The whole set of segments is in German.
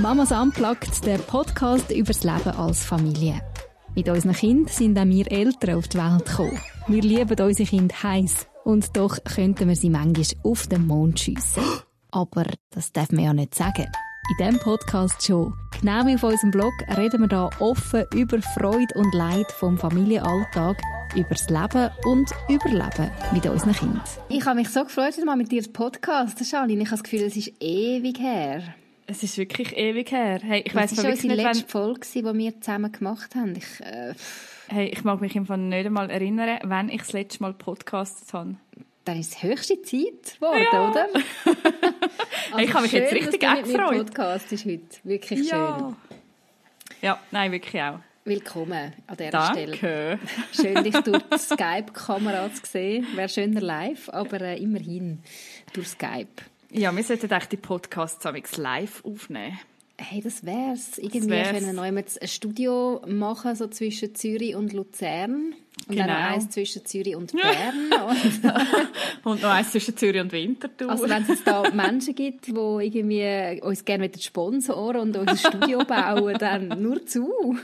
Mamas Unplugged, der Podcast über das Leben als Familie. Mit unseren Kindern sind auch wir Eltern auf die Welt gekommen. Wir lieben unsere Kinder heiß und doch könnten wir sie manchmal auf den Mond schiessen. Aber das darf man ja nicht sagen. In diesem Podcast schon. Genau wie auf unserem Blog reden wir hier offen über Freude und Leid vom Familienalltag, über das Leben und Überleben mit unseren Kindern. Ich habe mich so gefreut, mal mit dir zu Podcast, Charlene. Ich habe das Gefühl, es ist ewig her. Es ist wirklich ewig her. Hey, ich das war unsere letzte wenn... Folge, die wir zusammen gemacht haben. Ich, äh... hey, ich mag mich einfach nicht einmal erinnern, wann ich das letzte Mal podcastet habe. Dann ist es höchste Zeit geworden, ja. oder? also ich habe mich schön, jetzt richtig gefreut. Podcast ist heute wirklich ja. schön. Ja, nein, wirklich auch. Willkommen an dieser Danke. Stelle. Schön, dich durch die Skype-Kamera zu sehen. Wäre schöner live, aber äh, immerhin durch Skype. Ja, wir sollten eigentlich die Podcasts live aufnehmen. Hey, das wär's. Irgendwie das wär's. können wir ein Studio machen, so zwischen Zürich und Luzern. Und genau. dann noch eins zwischen Zürich und Bern. und noch eins zwischen Zürich und Winterthur. Also wenn es da Menschen gibt, die irgendwie uns gerne sponsoren und unser Studio bauen, dann nur zu.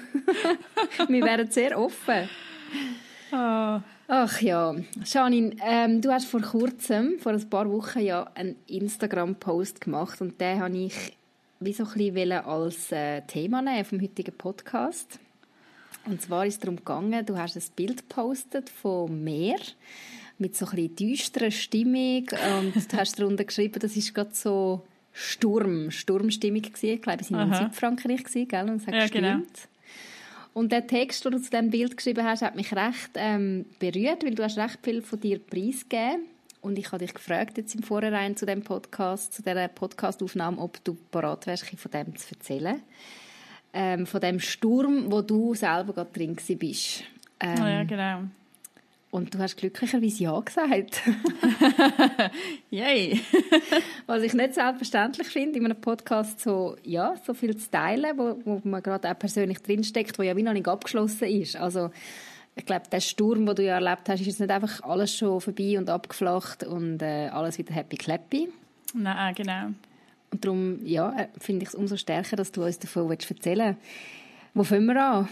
Wir wären sehr offen. Oh. Ach ja, Janine, ähm, du hast vor kurzem, vor ein paar Wochen ja einen Instagram-Post gemacht und den habe ich wie so ein bisschen als äh, Thema nehmen vom heutigen Podcast. Und zwar ist es darum gegangen, du hast ein Bild gepostet von Meer mit so ein bisschen düsterer Stimmung und du hast darunter geschrieben, das ist gerade so Sturm, Sturmstimmung gewesen. Ich glaube, es war in Südfrankreich gewesen, gell? Und es hat ja, gestimmt. Genau. Und der Text, den du zu diesem Bild geschrieben hast, hat mich recht ähm, berührt, weil du hast recht viel von dir preisgegeben und ich habe dich gefragt jetzt im Vorhinein zu dem Podcast, zu dieser Podcastaufnahme, ob du bereit wärst, von dem zu erzählen. Ähm, von dem Sturm, wo du selber gerade drin bist. Ähm, oh ja, genau. Und du hast glücklicherweise Ja gesagt. Yay! Was ich nicht selbstverständlich finde, in einem Podcast so, ja, so viel zu teilen, wo, wo man gerade auch persönlich drinsteckt, wo ja wie noch nicht abgeschlossen ist. Also, ich glaube, der Sturm, den du ja erlebt hast, ist jetzt nicht einfach alles schon vorbei und abgeflacht und äh, alles wieder happy clappy. Nein, genau. Und darum, ja, äh, finde ich es umso stärker, dass du uns davon erzählen willst. Wo fangen wir an?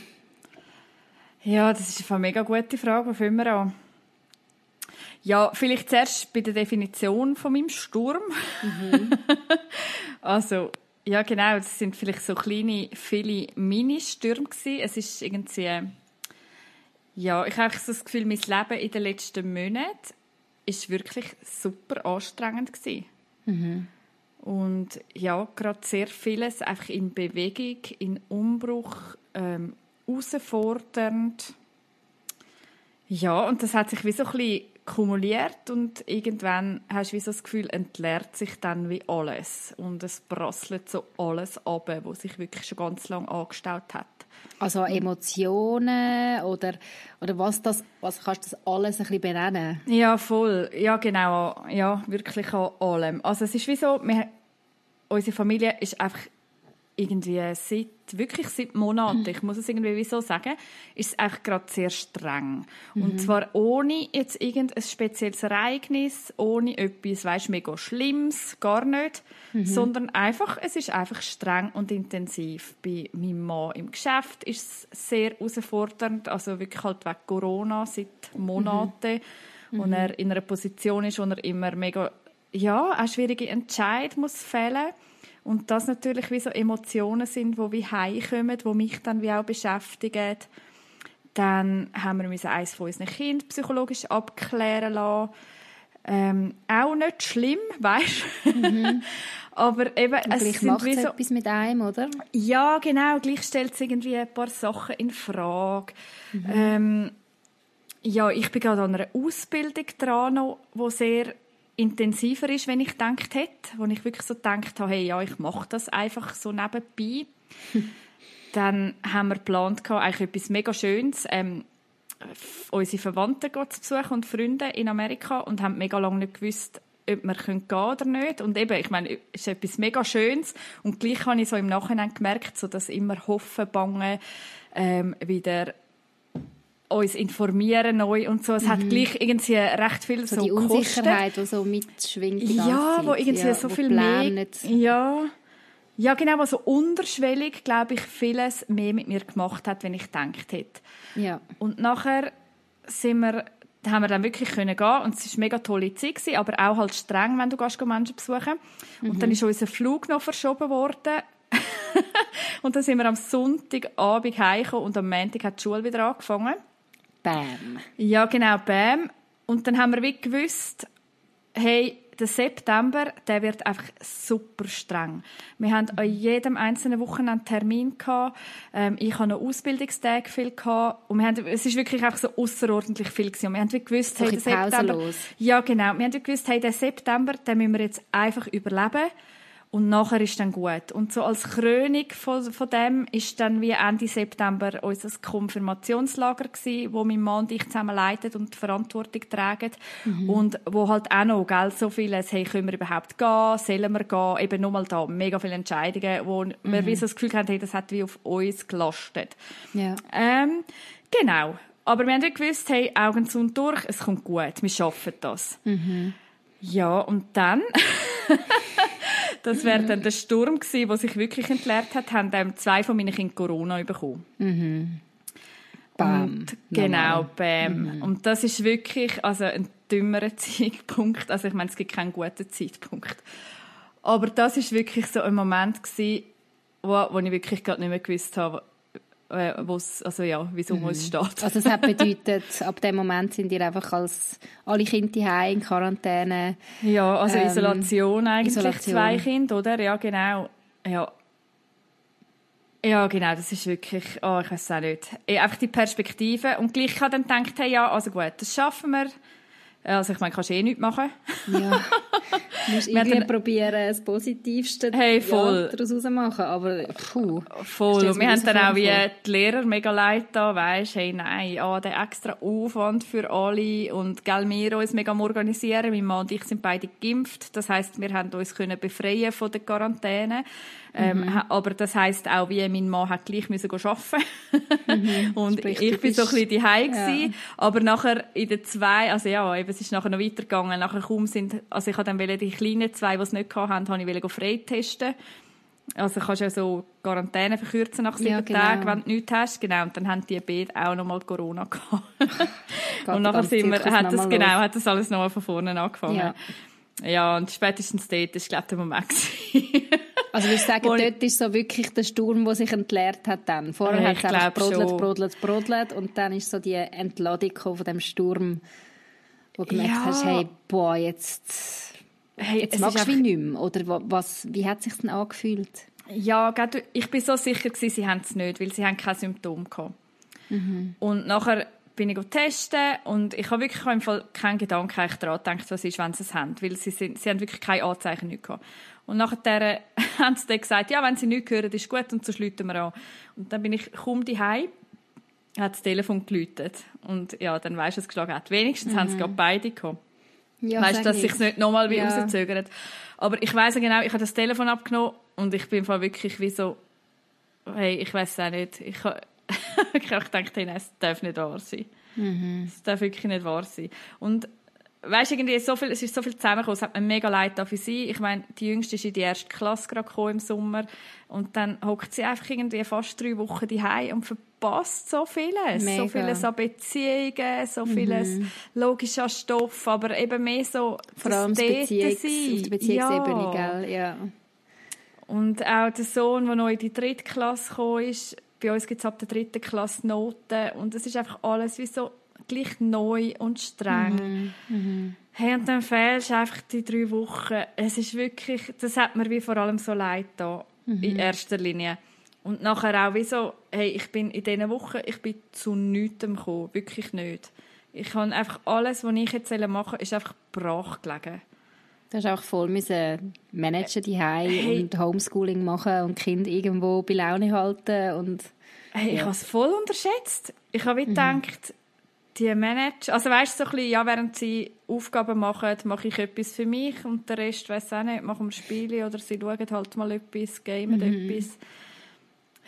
Ja, das ist eine mega gute Frage. Wo fangen wir an? Ja, vielleicht zuerst bei der Definition von meinem Sturm. Mhm. also, ja genau, das sind vielleicht so kleine, viele Mini-Stürme Es ist irgendwie ja, ich habe so das Gefühl, mein Leben in den letzten Monaten ist wirklich super anstrengend gewesen. Mhm. Und ja, gerade sehr vieles einfach in Bewegung, in Umbruch, ähm, herausfordernd. Ja, und das hat sich wie so ein bisschen kumuliert und irgendwann hast du wie so das Gefühl, entleert sich dann wie alles und es prasselt so alles ab, was sich wirklich schon ganz lange angestaut hat. Also Emotionen oder, oder was das, was kannst du das alles ein bisschen benennen? Ja, voll. Ja, genau. Ja, wirklich an allem. Also es ist wie so, wir, unsere Familie ist einfach irgendwie seit, wirklich seit Monaten, ich muss es irgendwie so sagen, ist es einfach gerade sehr streng. Mhm. Und zwar ohne jetzt irgendein spezielles Ereignis, ohne etwas, weißt, mega Schlimmes, gar nicht, mhm. sondern einfach, es ist einfach streng und intensiv. Bei meinem Mann im Geschäft ist es sehr herausfordernd, also wirklich halt wegen Corona seit Monaten, mhm. und er in einer Position ist, wo er immer mega, ja, auch schwierige Entscheidungen muss fällen muss und das natürlich wie so Emotionen sind, die wie heimkommen, die mich dann wie auch beschäftigen. Dann haben wir eins von unseren Kindern psychologisch abklären lassen. Ähm, auch nicht schlimm, weißt mhm. Aber eben, Und es gleich macht es so, etwas mit einem, oder? Ja, genau. Gleich stellt es irgendwie ein paar Sachen in Frage. Mhm. Ähm, ja, ich bin gerade an einer Ausbildung dran, die sehr intensiver ist, wenn ich gedacht hätte, wo ich wirklich so gedacht habe, hey, ja, ich mache das einfach so nebenbei. Dann haben wir geplant, eigentlich etwas mega Schönes, ähm, unsere Verwandten zu besuchen und Freunde in Amerika und haben mega lange nicht gewusst, ob wir gehen können oder nicht. Und eben, ich meine, es ist etwas mega Schönes. Und gleich habe ich so im Nachhinein gemerkt, so dass immer Hoffen, Bangen ähm, wieder uns informieren neu und so. Es mhm. hat gleich irgendwie recht viel so, so die Unsicherheit, die so mitschwingt. Ja, wo irgendwie ja, so viel mehr. Ja. ja, genau, also unterschwellig, glaube ich, vieles mehr mit mir gemacht hat, wenn ich gedacht hätte. Ja. Und nachher sind wir, haben wir dann wirklich können gehen und es war eine mega tolle Zeit, gewesen, aber auch halt streng, wenn du gehst, Menschen besuchen. Und Mhm. dann ist unser Flug noch verschoben worden. und dann sind wir am Sonntagabend heimgekommen und am Montag hat die Schule wieder angefangen. Bam. Ja, genau, bam. Und dann haben wir wie gewusst, hey, der September, der wird einfach super streng. Wir haben an jedem einzelnen Wochenende Termin gehabt. Ähm, ich hatte noch Ausbildungstage viel gehabt. Und wir haben, es ist wirklich einfach so außerordentlich viel gewesen. Und wir haben wie gewusst, hey, der September, ja, genau. Wir haben gewusst, hey, den September, den müssen wir jetzt einfach überleben. Und nachher ist dann gut. Und so als Krönung von, von dem ist dann wie Ende September unser Konfirmationslager gsi, wo mein Mann und ich zusammen leiten und die Verantwortung tragen. Und wo halt auch noch, gell, so vieles, hey, können wir überhaupt gehen? Sollen wir gehen? Eben nur mal da, mega viele Entscheidungen, wo wir wie so das Gefühl haben, hey, das hat wie auf uns gelastet. Ja. Ähm, genau. Aber wir haben wie gewusst, hey, Augen zu und durch, es kommt gut, wir schaffen das. Ja, und dann, das wäre dann der Sturm gewesen, der sich wirklich entleert hat, haben ähm, zwei von meinen Kindern Corona bekommen. Bam. Und, genau, bam. Und das ist wirklich also ein dümmerer Zeitpunkt. Also ich meine, es gibt keinen guten Zeitpunkt. Aber das ist wirklich so ein Moment gewesen, wo, wo ich wirklich gerade nicht mehr gewusst habe, äh, also ja, wieso mhm. es steht. Also es hat bedeutet, ab dem Moment sind ihr einfach als alle Kinder daheim in Quarantäne. Ja, also Ähm, Isolation eigentlich, Isolation. zwei Kinder, oder? Ja, genau. Ja. Ja, genau, das ist wirklich, oh, ich weiß auch nicht. Eh, Einfach die Perspektive. Und gleich habe ich dann gedacht, hey, ja, also gut, das schaffen wir. Also ich meine, kannst du eh nichts machen. Ja. Musst Wir irgendwie hatten- probieren, das Positivste Hey, voll. Ja, daraus machen. Aber puh. Voll. Und wir haben dann auch wie die Lehrer mega leid da, weisst, hey, nein, ah, der extra Aufwand für alle und gell, wir uns mega am organisieren. Mein Mann und ich sind beide geimpft. Das heisst, wir haben uns können befreien von der Quarantäne. Ähm, Mhm. aber das heisst auch, wie mein Mann hat gleich müssen arbeiten. und Mhm. Sprich, ich bin so ein bisschen daheim Ja. gewesen. Aber nachher in den zwei, also ja, eben, es ist nachher noch weitergegangen. Nachher kaum sind, also ich habe dann wollte kleinen zwei, die es nicht hatten, habe ich wollte freitesten. Also kannst ja so Quarantäne verkürzen nach sieben Ja, genau. Tagen, wenn du nichts hast. Genau. Und dann haben die beide auch noch mal Corona gehabt. Und nachher sind wir, hat das, nochmal genau, los. hat das alles nochmal von vorne angefangen. Ja. Ja. und spätestens dort ist, glaube ich, der Moment. Also würdest du sagen, ich- dort ist so wirklich der Sturm, der sich entleert hat dann. Vorher Ja, hat es einfach brodelt, brodelt, brodelt und dann ist so die Entladung von dem Sturm, wo du gemerkt Ja. hast, hey, boah, jetzt, Hey, jetzt es magst du wie nicht mehr. Oder wa- was, wie hat es sich denn angefühlt? Ja, ich bin so sicher gewesen, sie haben es nicht, weil sie haben keine Symptome gehabt. Und nachher bin ich testen und ich habe wirklich im Fall keinen Gedanken eigentlich daran gedacht, was ist, wenn sie es haben, weil sie, sind, sie haben wirklich keine Anzeichen nicht gehabt. Und nachher haben sie dann gesagt, ja, wenn sie nichts hören, ist gut und so schließen wir an. Und dann bin ich kaum daheim, hat das Telefon geläutet und ja, dann weisst du, es geschlagen hat. Wenigstens haben sie gerade beide gehabt. Ja, weißt dass sich nicht nochmal wie Ja. rauszögert. Aber ich weiß genau, ich habe das Telefon abgenommen und ich bin wirklich wie so, hey, ich weiß auch nicht. Ich habe ich gedacht, hey, nein, es darf nicht wahr sein. Es darf wirklich nicht wahr sein. Und weißt irgendwie so viel, es ist so viel zusammengekommen, es hat mir mega leid für sie. Ich meine, die Jüngste ist in die erste Klasse gerade gekommen im Sommer und dann hockt sie einfach irgendwie fast drei Wochen daheim und verpasst so vieles. Mega. So vieles an Beziehungen, so vieles logisch an Stoff, aber eben mehr so Vor allem das Beziehungs sein. auf der Beziehungsebene, Ja. gell? Ja. Und auch der Sohn, der noch in die dritte Klasse gekommen ist, bei uns gibt es ab der dritten Klasse Noten und es ist einfach alles wie so gleich neu und streng. Hey, und dann fehlst du einfach die drei Wochen. Es ist wirklich, das hat mir wie vor allem so leid da, in erster Linie. Und nachher auch wie so, hey, ich bin in diesen Wochen, ich bin zu nichts gekommen, wirklich nicht. Ich habe einfach alles, was ich jetzt machen soll, ist einfach brach gelegen. Du hast auch voll müssen managen die Hey. und Homeschooling machen und Kinder irgendwo bei Laune halten und Hey, ich Ja. habe es voll unterschätzt. Ich habe wie gedacht, die Manager, also weißt du, so ein bisschen, ja, während sie Aufgaben machen, mache ich etwas für mich und der Rest, weiß auch nicht, machen wir Spiele oder sie schauen halt mal etwas, gamen etwas.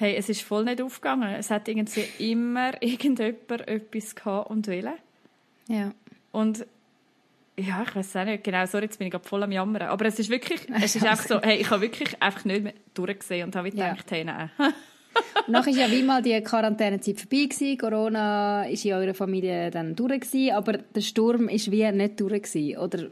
Hey, es ist voll nicht aufgegangen. Es hat irgendwie immer irgendjemand etwas gehabt und wollen. ja. Und ja, ich weiß auch nicht genau, sorry, jetzt bin ich gerade voll am Jammern. Aber es ist wirklich, es ist einfach so, hey, ich habe wirklich einfach nicht mehr durchgesehen und habe gedacht, ja. hey, nein. Nachher war ja wie mal die Quarantänezeit vorbei gewesen. Corona war in eurer Familie dann durch gewesen, aber der Sturm ist wie nicht durch gewesen. Oder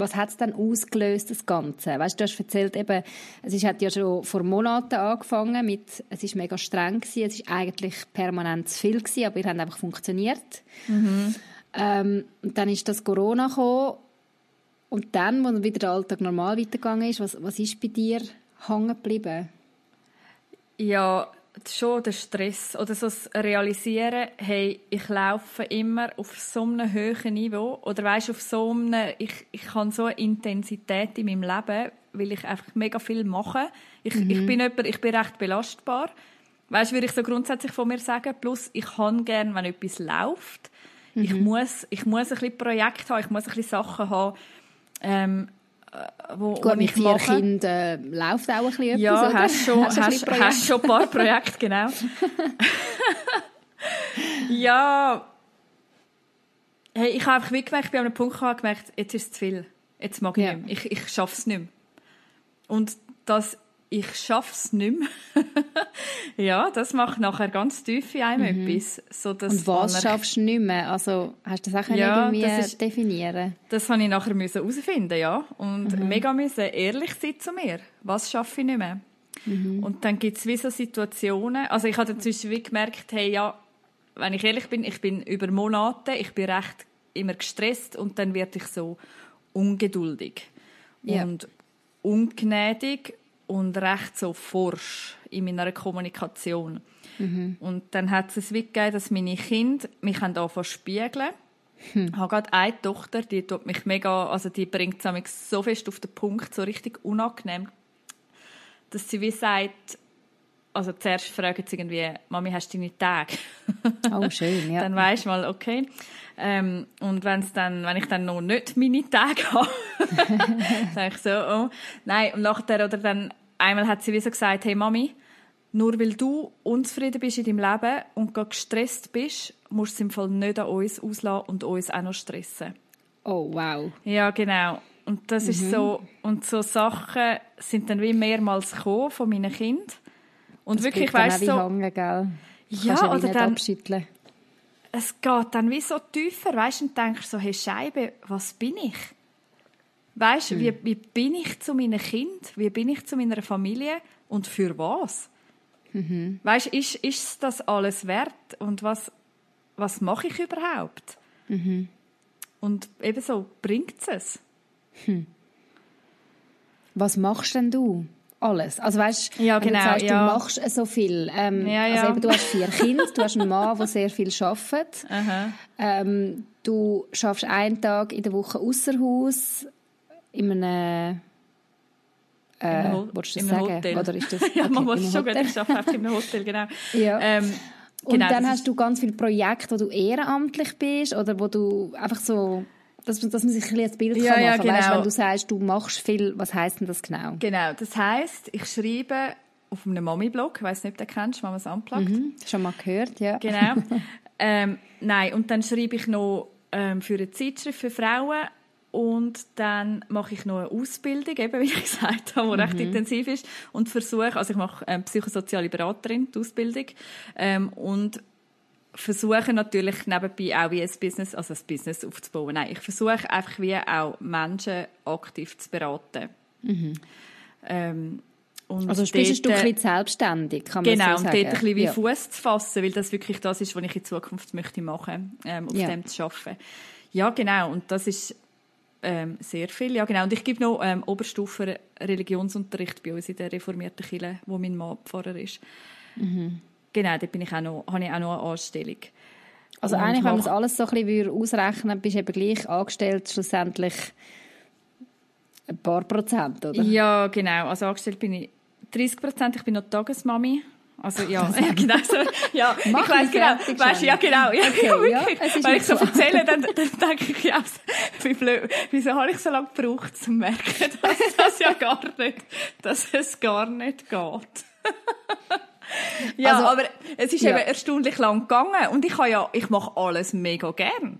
was hat es dann ausgelöst, das Ganze? Weißt, du hast erzählt, eben, es ist, hat ja schon vor Monaten angefangen mit, es ist mega streng gewesen, es ist eigentlich permanent zu viel gewesen, aber ihr habt einfach funktioniert. Mhm. Ähm, und dann ist das Corona gekommen und dann, als wieder der Alltag normal weitergegangen ist, was, was ist bei dir hängen geblieben? Ja, schon der Stress oder so das Realisieren, hey, ich laufe immer auf so einem hohen Niveau oder weißt auf so einem, ich, ich habe so eine Intensität in meinem Leben, weil ich einfach mega viel mache. Ich, mhm. ich bin jemand, ich bin recht belastbar. Weißt, würde ich so grundsätzlich von mir sagen. Plus, ich kann gerne, wenn etwas läuft. Mhm. Ich muss, ich muss ein bisschen Projekt haben, ich muss ein bisschen Sachen haben. Ähm, wo, Gut, wo mit vier. Kindern äh, läuft auch ein bisschen ja, etwas, Hast schon, hast, hast, hast schon ein paar Projekte, genau. ja, hey, ich habe einfach wie gemerkt, an einem Punkt gemerkt, jetzt ist es zu viel. Jetzt mag ich ja. nicht mehr. Ich, ich schaffe es nicht mehr. Und das ich schaffe es nicht mehr. ja, das macht nachher ganz tief in einem mhm. etwas. So, dass Und was schaffst du nicht mehr? Also, hast du das auch ja, irgendwie das ist, definieren Das habe ich nachher herausfinden ja. Und mhm. mega müssen ehrlich sein zu mir. Was schaffe ich nicht mehr? Mhm. Und dann gibt es wie so Situationen, also ich habe inzwischen wie gemerkt, hey, ja, wenn ich ehrlich bin, ich bin über Monate, ich bin recht immer gestresst und dann werde ich so ungeduldig ja. und ungnädig und recht so forsch in meiner Kommunikation. Mhm. Und dann hat es wie gegeben, dass meine Kinder mich anfangen spiegeln. Hm. Ich habe gerade eine Tochter, die tut mich mega, also die bringt es so fest auf den Punkt, so richtig unangenehm, dass sie wie sagt, also zuerst fragen sie irgendwie, Mami, hast du deine Tage? Oh, schön, ja. dann weisst du mal, okay. Ähm, und wenn's dann, wenn ich dann noch nicht meine Tage habe, sage ich so, oh. Nein, und nachher, oder dann, einmal hat sie wie so gesagt, hey Mami, nur weil du unzufrieden bist in deinem Leben und gestresst bist, musst du es im Fall nicht an uns auslassen und uns auch noch stressen. Oh, wow. Ja, genau. Und das mhm. ist so, und so Sachen sind dann wie mehrmals gekommen von meinen Kindern. Und das wirklich, weißt du, so, hängen, gell? Ja, oder dann, abschütteln es geht dann wie so tiefer, weißt und denkst so, hey Scheibe, was bin ich? Weißt, mhm. wie, wie bin ich zu meinen Kind? Wie bin ich zu meiner Familie? Und für was? Mhm. Weißt, ist, ist das alles wert? Und was, was mache ich überhaupt? Mhm. Und ebenso bringt es Hm. Was machst denn du? alles. Also weißt, ja, genau, du sagst, ja. du machst so viel. Ähm, ja, ja. Also eben, du hast vier Kinder, du hast einen Mann, der sehr viel arbeitet. Ähm, du schaffst einen Tag in der Woche außer Haus in einem äh, willst du das sagen? Hotel. Oder ist das, okay, ja, man muss schon Hotel. ich arbeite in einem Hotel, genau. ja. Ähm, und genau, dann hast du ganz viele Projekte, wo du ehrenamtlich bist oder wo du einfach so dass, dass man sich ein, ein Bild ja, kann machen ja, kann. Genau. Weißt, wenn du sagst, du machst viel, was heisst denn das genau? Genau, das heisst, ich schreibe auf einem Mami-Blog, ich weiss nicht, ob du den kennst, Mamas Unplugged. Mhm, schon mal gehört, ja. Genau. ähm, nein, und dann schreibe ich noch ähm, für eine Zeitschrift für Frauen und dann mache ich noch eine Ausbildung, eben wie ich gesagt habe, die mhm. recht intensiv ist und versuche, also ich mache ähm, psychosoziale Beraterin, die Ausbildung ähm, und versuche natürlich nebenbei auch wie ein Business, also ein Business aufzubauen. Nein, ich versuche einfach wie auch Menschen aktiv zu beraten. Mhm. Ähm, also du bist ein Stück selbstständig, kann man genau, so sagen. Genau, und dort ein bisschen wie ja. Fuß zu fassen, weil das wirklich das ist, was ich in Zukunft möchte machen, ähm, auf ja. dem zu arbeiten. Ja, genau, und das ist ähm, sehr viel, ja genau. Und ich gebe noch ähm, Oberstufen Religionsunterricht bei uns in der reformierten Kirche, wo mein Mann Pfarrer ist. Mhm. Genau, da bin ich auch noch, habe ich auch noch eine Anstellung. Also und eigentlich, wenn man das alles so ein bisschen ausrechnen bist du eben gleich angestellt schlussendlich ein paar Prozent, oder? Ja, genau. Also angestellt bin ich 30 Prozent. Ich bin noch Tagesmami. Also ja, ja genau so. Ja, Mach ich weiß genau. Weißt, ja genau. Ja, okay, ja, wirklich. Wenn ich so erzähle, dann, dann denke ich ja, wie blöd. Wieso habe ich so lange gebraucht, um zu merken, dass das ja gar nicht, dass es gar nicht geht. Ja, also, aber es ist ja. eben erstaunlich lang gegangen und ich habe ja, ich mache alles mega gern.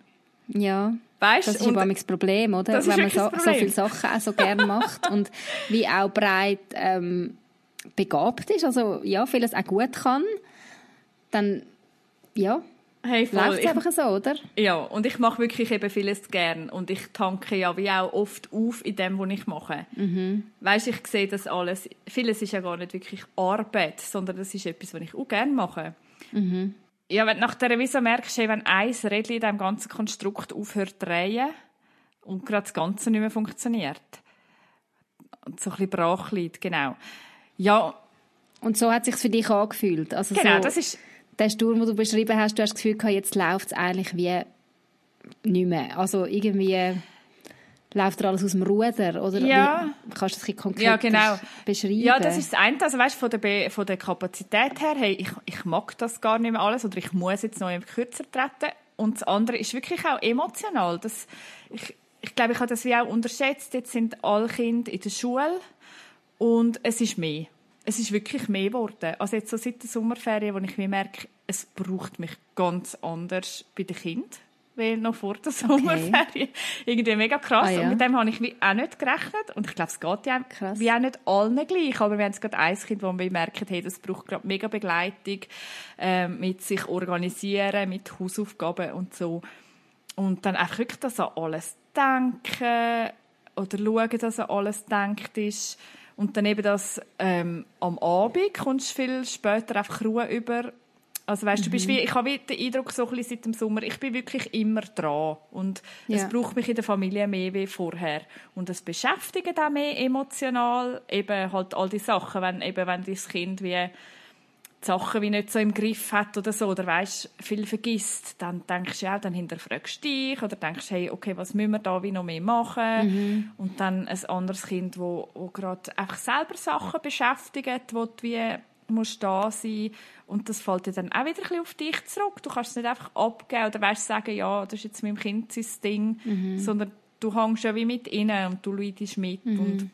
Ja. Weißt, das ist aber das Problem, oder? Wenn man so, so, viele Sachen auch so gerne macht und wie auch breit ähm, begabt ist, also ja, vieles auch gut kann, dann ja, Hey. Läuft einfach so, oder? Ja, und ich mache wirklich eben vieles gern und ich tanke ja wie auch oft auf in dem, was ich mache. Mhm. Weißt, ich sehe das alles. Vieles ist ja gar nicht wirklich Arbeit, sondern das ist etwas, was ich auch gerne mache. Mhm. Ja, wenn nach der Revision merkst, hey, wenn ein Rädchen in diesem ganzen Konstrukt aufhört zu drehen und gerade das Ganze nicht mehr funktioniert und so ein bisschen brach liegt, genau. Ja. Und so hat es sich für dich angefühlt? Also genau, so das ist der Sturm, den du beschrieben hast, du hast das Gefühl gehabt, jetzt läuft es eigentlich wie nicht mehr. Also irgendwie läuft alles aus dem Ruder oder ja. kannst du das ein konkret ja, genau. beschreiben? Ja, das ist das eine. Also weißt, von der, von der Kapazität her, hey, ich, ich mag das gar nicht mehr alles oder ich muss jetzt noch kürzer treten. Und das andere ist wirklich auch emotional. Das, ich, ich glaube, ich habe das wie auch unterschätzt. Jetzt sind alle Kinder in der Schule und es ist mehr es ist wirklich mehr geworden. Also jetzt so seit der Sommerferien, wo ich mir merke, es braucht mich ganz anders bei den Kindern, weil noch vor der Sommerferien. Okay. Irgendwie mega krass. Ah, ja. Und mit dem habe ich auch nicht gerechnet. Und ich glaube, es geht ja krass. wie auch nicht allen gleich. Aber wir haben jetzt gerade ein Kind, wo wir merken, hey, das braucht gerade mega Begleitung, äh, mit sich organisieren, mit Hausaufgaben und so. Und dann einfach wirklich das an alles denken oder schauen, dass an alles denkt ist und dann eben das ähm, am Abend kommst du viel später einfach Ruhe über. Also weißt, du bist mhm. wie, ich habe den Eindruck so ein bisschen seit dem Sommer, ich bin wirklich immer dran und ja. es braucht mich in der Familie mehr wie vorher und es beschäftigt auch mehr emotional, eben halt all die Sachen, wenn eben wenn dein Kind wie die Sachen wie nicht so im Griff hat oder so, oder weißt, viel vergisst, dann denkst du ja, dann hinterfragst du dich oder denkst, hey, okay, was müssen wir da wie noch mehr machen? Mhm. Und dann ein anderes Kind, wo, wo gerade einfach selber Sachen beschäftigt, wo du wie musst da sein und das fällt dir dann auch wieder ein bisschen auf dich zurück. Du kannst es nicht einfach abgeben oder weißt sagen, ja, das ist jetzt meinem Kind sein Ding, mhm. sondern du hängst ja wie mit innen und du leidest mit mhm. und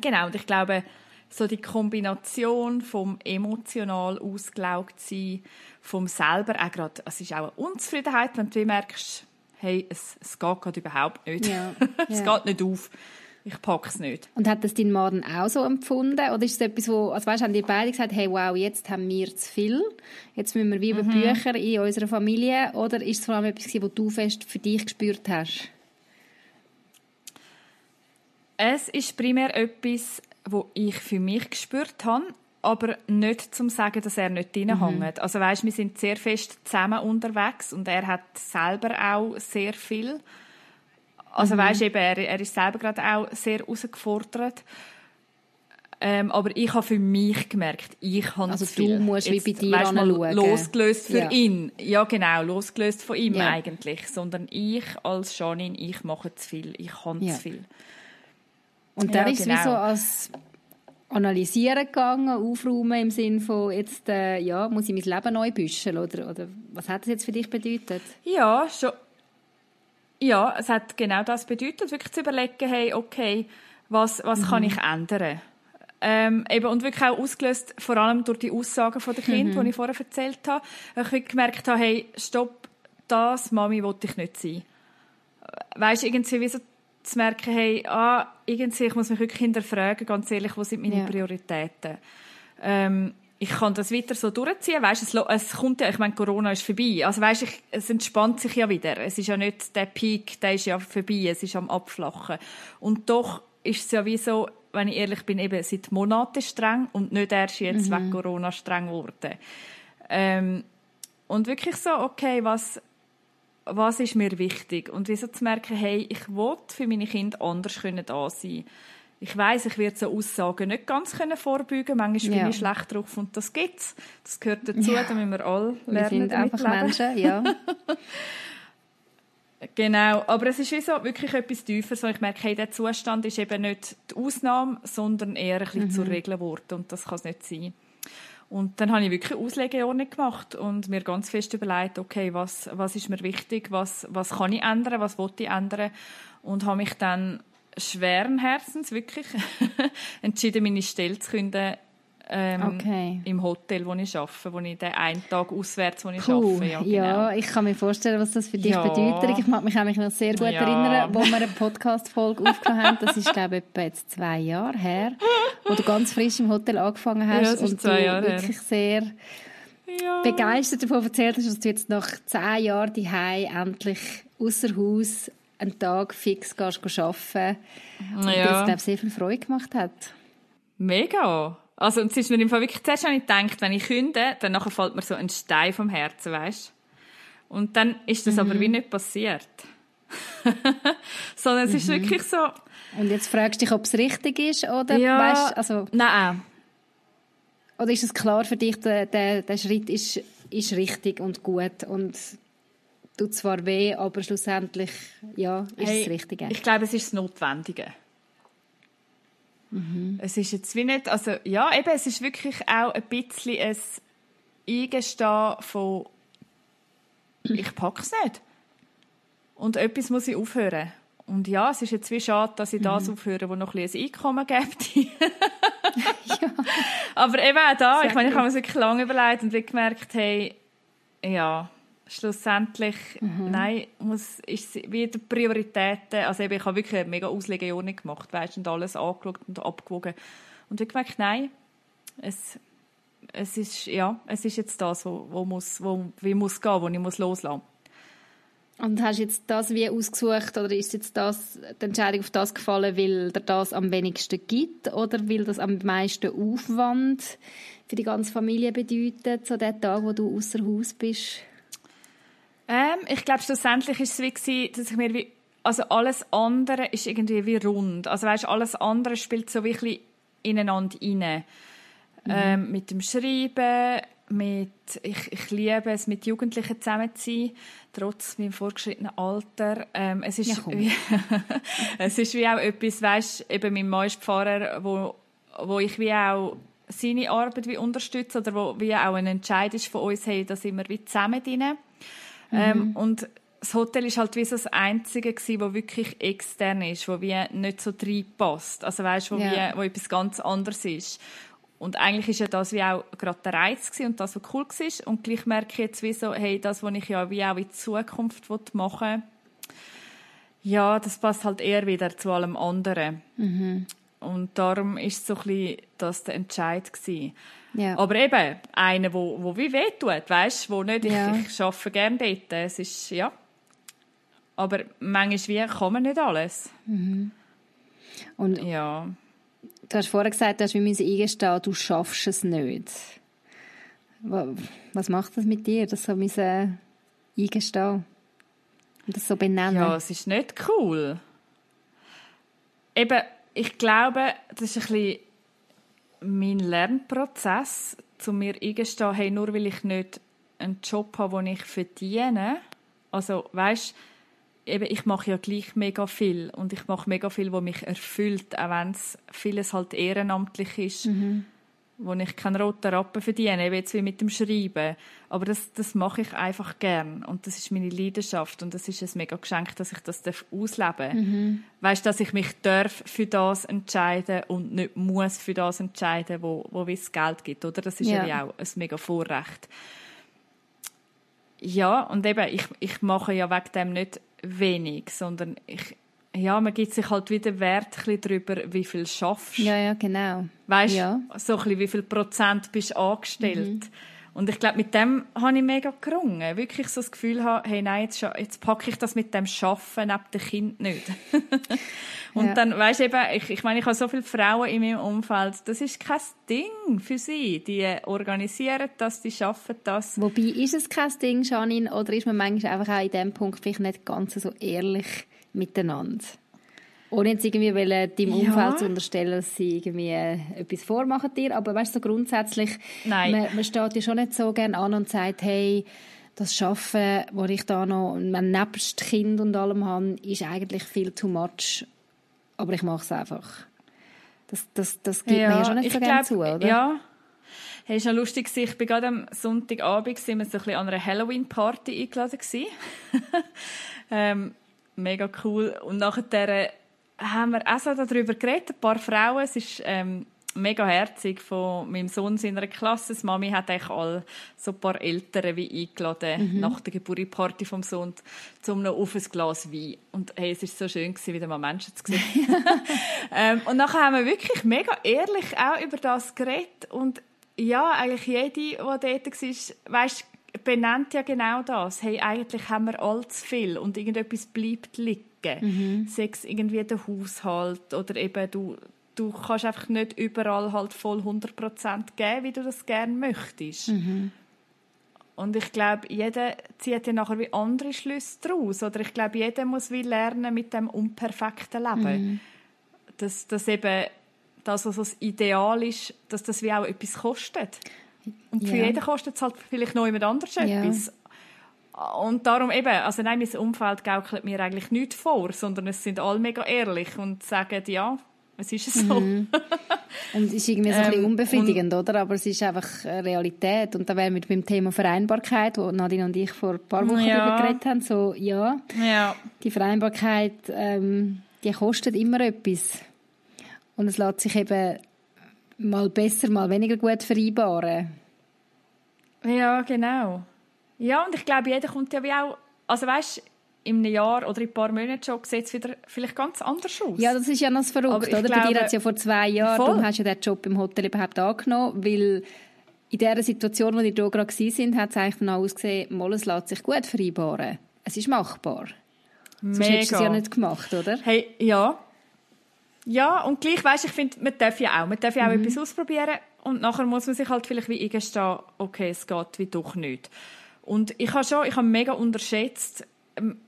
genau, und ich glaube, so die Kombination vom emotional ausgelaugt sein, vom selber auch gerade, es ist auch eine Unzufriedenheit, wenn du merkst, hey, es, es geht gerade überhaupt nicht. Ja, es ja. geht nicht auf. Ich packe es nicht. Und hat das dein Mann auch so empfunden? Oder ist es etwas, wo, also weißt, haben die beide gesagt, hey, wow, jetzt haben wir zu viel, jetzt müssen wir wie über mhm. Bücher in unserer Familie, oder ist es vor allem etwas, was du fest für dich gespürt hast? Es ist primär etwas, wo ich für mich gespürt habe, aber nicht zum sagen, dass er nicht drin mhm. Also weißt, wir sind sehr fest zusammen unterwegs und er hat selber auch sehr viel. Also mhm. weißt, eben, er, er ist selber gerade auch sehr herausgefordert. Ähm, aber ich habe für mich gemerkt, ich habe Also du musst Jetzt, wie bei dir weißt, Losgelöst für ja. ihn. Ja, genau, losgelöst von ihm ja. eigentlich. Sondern ich als Janine, ich mache zu viel, ich kann ja. zu viel. Und dann ja, ist es wie genau. so als Analysieren gegangen, aufräumen im Sinne von, jetzt äh, ja, muss ich mein Leben neu büscheln oder, oder was hat das jetzt für dich bedeutet? Ja, schon. Ja, es hat genau das bedeutet, wirklich zu überlegen, hey, okay, was, was mhm. kann ich ändern? Ähm, eben, und wirklich auch ausgelöst, vor allem durch die Aussagen der Kinder, mhm. die ich vorher erzählt habe. Ich gemerkt habe, hey, stopp, das, Mami, wollte ich nicht sein. Weißt du, irgendwie wie so zu merken, hey, ah, irgendwie, ich muss mich wirklich hinterfragen, ganz ehrlich, wo sind meine ja. Prioritäten? Ähm, ich kann das weiter so durchziehen, weißt, es, es kommt ja, ich meine, Corona ist vorbei, also weißt, ich, es entspannt sich ja wieder, es ist ja nicht der Peak, der ist ja vorbei, es ist am Abflachen. Und doch ist es ja wie so, wenn ich ehrlich bin, eben seit Monaten streng und nicht erst jetzt mhm. wegen Corona streng geworden. Ähm, und wirklich so, okay, was, was ist mir wichtig und wieso zu merken, hey, ich will für meine Kinder anders können da sein. Ich weiß, ich werde so Aussagen nicht ganz können vorbeugen. Manchmal bin ich schlecht drauf und das gibt's. Das gehört dazu, ja. da müssen wir alle lernen. Wir sind einfach leben. Menschen, ja. genau, aber es ist wie so wirklich etwas tiefer. So ich merke, hey, der Zustand ist eben nicht die Ausnahme, sondern eher ein bisschen mhm. zur Regel geworden und das kann es nicht sein. Und dann habe ich wirklich Auslegeordnung gemacht und mir ganz fest überlegt, okay, was, was ist mir wichtig, was, was kann ich ändern, was wollte ich ändern? Und habe mich dann schweren Herzens wirklich entschieden, meine Stelle zu künden ähm, Okay. im Hotel, wo ich arbeite, wo ich den einen Tag auswärts, wo ich Puh, arbeite. Ja, genau. ja, ich kann mir vorstellen, was das für dich Ja. bedeutet. Ich mag mich nämlich noch sehr gut Ja. erinnern, wo wir eine Podcast-Folge aufgenommen haben. Das ist, glaube ich, etwa jetzt zwei Jahre her, wo du ganz frisch im Hotel angefangen hast Ja, und zwei du Jahre her. wirklich sehr Ja. begeistert davon erzählt hast, dass du jetzt nach zehn Jahren die endlich außer Haus einen Tag fix gehst arbeiten und dir das, ja. glaube ich, sehr viel Freude gemacht hat. Mega. Also, und es ist mir im Fall wirklich, zuerst habe ich gedacht, wenn ich künde, dann nachher fällt mir so ein Stein vom Herzen, weißt Und dann ist das Mhm. aber wie nicht passiert. Sondern es ist Mhm. wirklich so, Und jetzt fragst du dich, ob es richtig ist oder ja, weißt, also nein, Oder ist es klar für dich, der, der, der Schritt ist, ist richtig und gut und tut zwar weh, aber schlussendlich ja, ist Hey, es das Richtige. Ich glaube, es ist das Notwendige. Mhm. Es ist jetzt wie nicht, also ja, eben, es ist wirklich auch ein bisschen ein Eingestehen von ich pack's nicht. Und etwas muss ich aufhören. Und ja, es ist jetzt wie schade, dass ich das Mhm. aufhöre, wo noch ein bisschen ein Einkommen gibt. Aber eben auch da, Sehr ich meine, ich habe mir wirklich lange überlegt und wie gemerkt, hey, ja, schlussendlich, Mhm. nein, muss, ist wieder Prioritäten, also eben, ich habe wirklich eine mega Auslegeordnung gemacht, weißt, und alles angeschaut und abgewogen. Und wie gemerkt, nein, es, es ist, ja, es ist jetzt das, wo, wo muss, wo, wie muss gehen, wo ich muss loslassen. Und hast jetzt das wie ausgesucht oder ist jetzt das, die Entscheidung auf das gefallen, weil dir das am wenigsten gibt oder weil das am meisten Aufwand für die ganze Familie bedeutet, so der Tag, wo du außer Haus bist? Ähm, ich glaube, schlussendlich ist es wie gewesen, dass ich mir wie, also alles andere ist irgendwie wie rund. Also weißt, alles andere spielt so wirklich ineinander rein. Ähm, mit dem Schreiben, mit, ich, ich liebe es, mit Jugendlichen zusammen zu sein, trotz meinem fortgeschrittenen Alter. Ähm, es, ist Ja, wie, es ist wie auch etwas, weißt, eben mein Mann ist Pfarrer, wo, wo ich wie auch seine Arbeit wie unterstütze oder wo wie auch ein Entscheid ist von uns, hey, da sind wir wie zusammen drin. Ähm, und das Hotel ist halt wie so das Einzige gewesen, wo wirklich extern ist, wo wie nicht so reinpasst. Also weißt, wo, Ja. wie, wo etwas ganz anderes ist. Und eigentlich ist ja das wie auch gerade der Reiz gewesen und das, was cool war. Und gleich merke ich jetzt wie so, hey, das, was ich ja wie auch in Zukunft machen will, ja, das passt halt eher wieder zu allem anderen. Und darum ist so ein bisschen das der Entscheid gewesen. Ja. Aber eben, einer, wo, wo wie weh tut, weißt, wo nicht, Ja. ich, ich arbeite gerne dort. Es ist, ja. Aber manchmal wie kann man nicht alles. Und Ja. Du hast vorher gesagt, du hast wie müssen eingestehen, du schaffst es nicht. Wa- Was macht das mit dir, das so müssen eingestehen und das so benennen? Ja, es ist nicht cool. Eben, ich glaube, das ist ein bisschen mein Lernprozess, zu mir eingestehen, hey, nur weil ich nicht einen Job habe, den ich verdiene, also, weißt, eben, ich mache ja gleich mega viel und ich mache mega viel, was mich erfüllt, auch wenn es vieles halt ehrenamtlich ist, wo ich keinen roten Rappen verdiene, eben jetzt wie mit dem Schreiben. Aber das, das mache ich einfach gern und das ist meine Leidenschaft und das ist ein mega Geschenk, dass ich das darf ausleben darf. Weißt, dass ich mich darf für das entscheiden und nicht muss für das entscheiden, wo, wo wie es Geld gibt, oder? Das ist Ja. ja, auch ein mega Vorrecht. Ja, und eben, ich, ich mache ja wegen dem nicht wenig, sondern ich, ja, man gibt sich halt wieder Wert darüber, wie viel schaffst. ja, ja, genau. Weißt Ja. Mhm. so ein bisschen, wie viel Prozent bist du angestellt. Und ich glaube, mit dem habe ich mega gerungen. Wirklich so das Gefühl haben, hey, nein, jetzt, jetzt packe ich das mit dem Schaffen neben dem Kind nicht. Und Ja. dann, weißt du eben, ich, ich meine, ich habe so viele Frauen in meinem Umfeld, das ist kein Ding für sie. Die organisieren das, die schaffen das. Wobei, ist es kein Ding, Janine, oder ist man manchmal einfach auch in diesem Punkt vielleicht nicht ganz so ehrlich miteinander? Ohne jetzt irgendwie deinem Ja. Umfeld zu unterstellen, dass sie irgendwie äh, etwas vormachen dir, aber weißt du, so grundsätzlich, Nein. Man, man steht ja schon nicht so gerne an und sagt, hey, das Schaffen, wo ich da noch mein nebst Kind und allem habe, ist eigentlich viel too much, aber ich mache es einfach. Das, das, das gibt man ja schon nicht ich so gerne zu, oder? Ja. Hey, ist noch lustig, ich bin gerade am Sonntagabend sind wir so ein bisschen an einer Halloween-Party eingeladen gewesen. ähm, mega cool. Und nachher haben wir auch so darüber geredet, ein paar Frauen. Es ist, ähm, mega herzig von meinem Sohn seiner Klasse. Die Mami hat eigentlich all so ein paar Eltern wie eingeladen mhm. nach der Geburtstagsparty vom Sohn zum noch auf ein Glas Wein. Und hey, es ist so schön gewesen, wieder mal Menschen zu sehen. ähm, und nachher haben wir wirklich mega ehrlich auch über das geredet und ja, eigentlich jede, die dort war, weißt, benennt ja genau das. Hey, eigentlich haben wir allzu viel und irgendetwas bleibt liegen. Mhm. Sei es irgendwie der Haushalt oder eben du, du kannst einfach nicht überall halt voll 100% geben, wie du das gerne möchtest. Mhm. Und ich glaube, jeder zieht ja nachher wie andere Schlüsse daraus. Oder ich glaube, jeder muss wie lernen mit dem unperfekten Leben. Mhm. Dass, dass eben das, was das Ideal ist, dass das wie auch etwas kostet. Und für ja. jeden kostet es halt vielleicht noch jemand anderes ja. etwas. Und darum eben, also nein, mein Umfeld gaukelt mir eigentlich nichts vor, sondern es sind alle mega ehrlich und sagen, ja, es ist so. Mhm. Und es ist irgendwie so ein bisschen ähm, unbefriedigend, oder? Aber es ist einfach Realität. Und da wären wir beim Thema Vereinbarkeit, wo Nadine und ich vor ein paar Wochen ja. darüber geredet haben, so, ja, ja. die Vereinbarkeit, ähm, die kostet immer etwas. Und es lässt sich eben mal besser, mal weniger gut vereinbaren. Ja, genau. Ja, und ich glaube, jeder kommt ja wie auch, also weißt in einem Jahr oder in ein paar Monaten schon sieht es wieder vielleicht ganz anders aus. Ja, das ist ja noch verrückt, oder? Glaube, Bei dir hat es ja vor zwei Jahren, voll. du hast ja den Job im Hotel überhaupt angenommen, weil in der Situation, wo ihr hier gerade sind, hat es eigentlich dann ausgesehen, mal, es lässt sich gut vereinbaren. Es ist machbar. Mega. Sonst hättest du es ja nicht gemacht, oder? Hey, ja. Ja, und gleich, weißt, ich finde, man darf ja auch, man darf ja auch mhm. etwas ausprobieren und nachher muss man sich halt vielleicht wie eingestehen, okay, es geht wie doch nicht. Und ich habe schon, ich habe mega unterschätzt, ähm,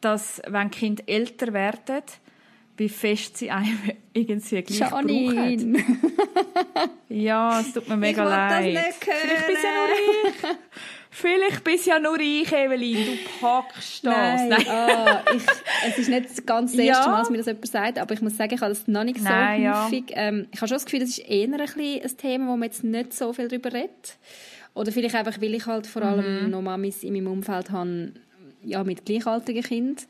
dass wenn Kind älter werden, wie fest sie einem irgendwie gleich Janine. brauchen. ja, es tut mir mega ich leid. Das nicht hören. Vielleicht bist ja nur ich. Vielleicht bist ja nur ich, Evelyn. Du packst das. Nein, Nein. Oh, ich, es ist nicht ganz das erste ja. Mal, dass mir das jemand sagt, aber ich muss sagen, ich habe das noch nicht so Nein, häufig. Ja. Ähm, ich habe schon das Gefühl, das ist eher ein, ein Thema, wo man jetzt nicht so viel darüber redet. Oder vielleicht einfach, weil ich halt vor allem mhm. noch Mamis in meinem Umfeld habe, ja, mit gleichaltrigen Kindern.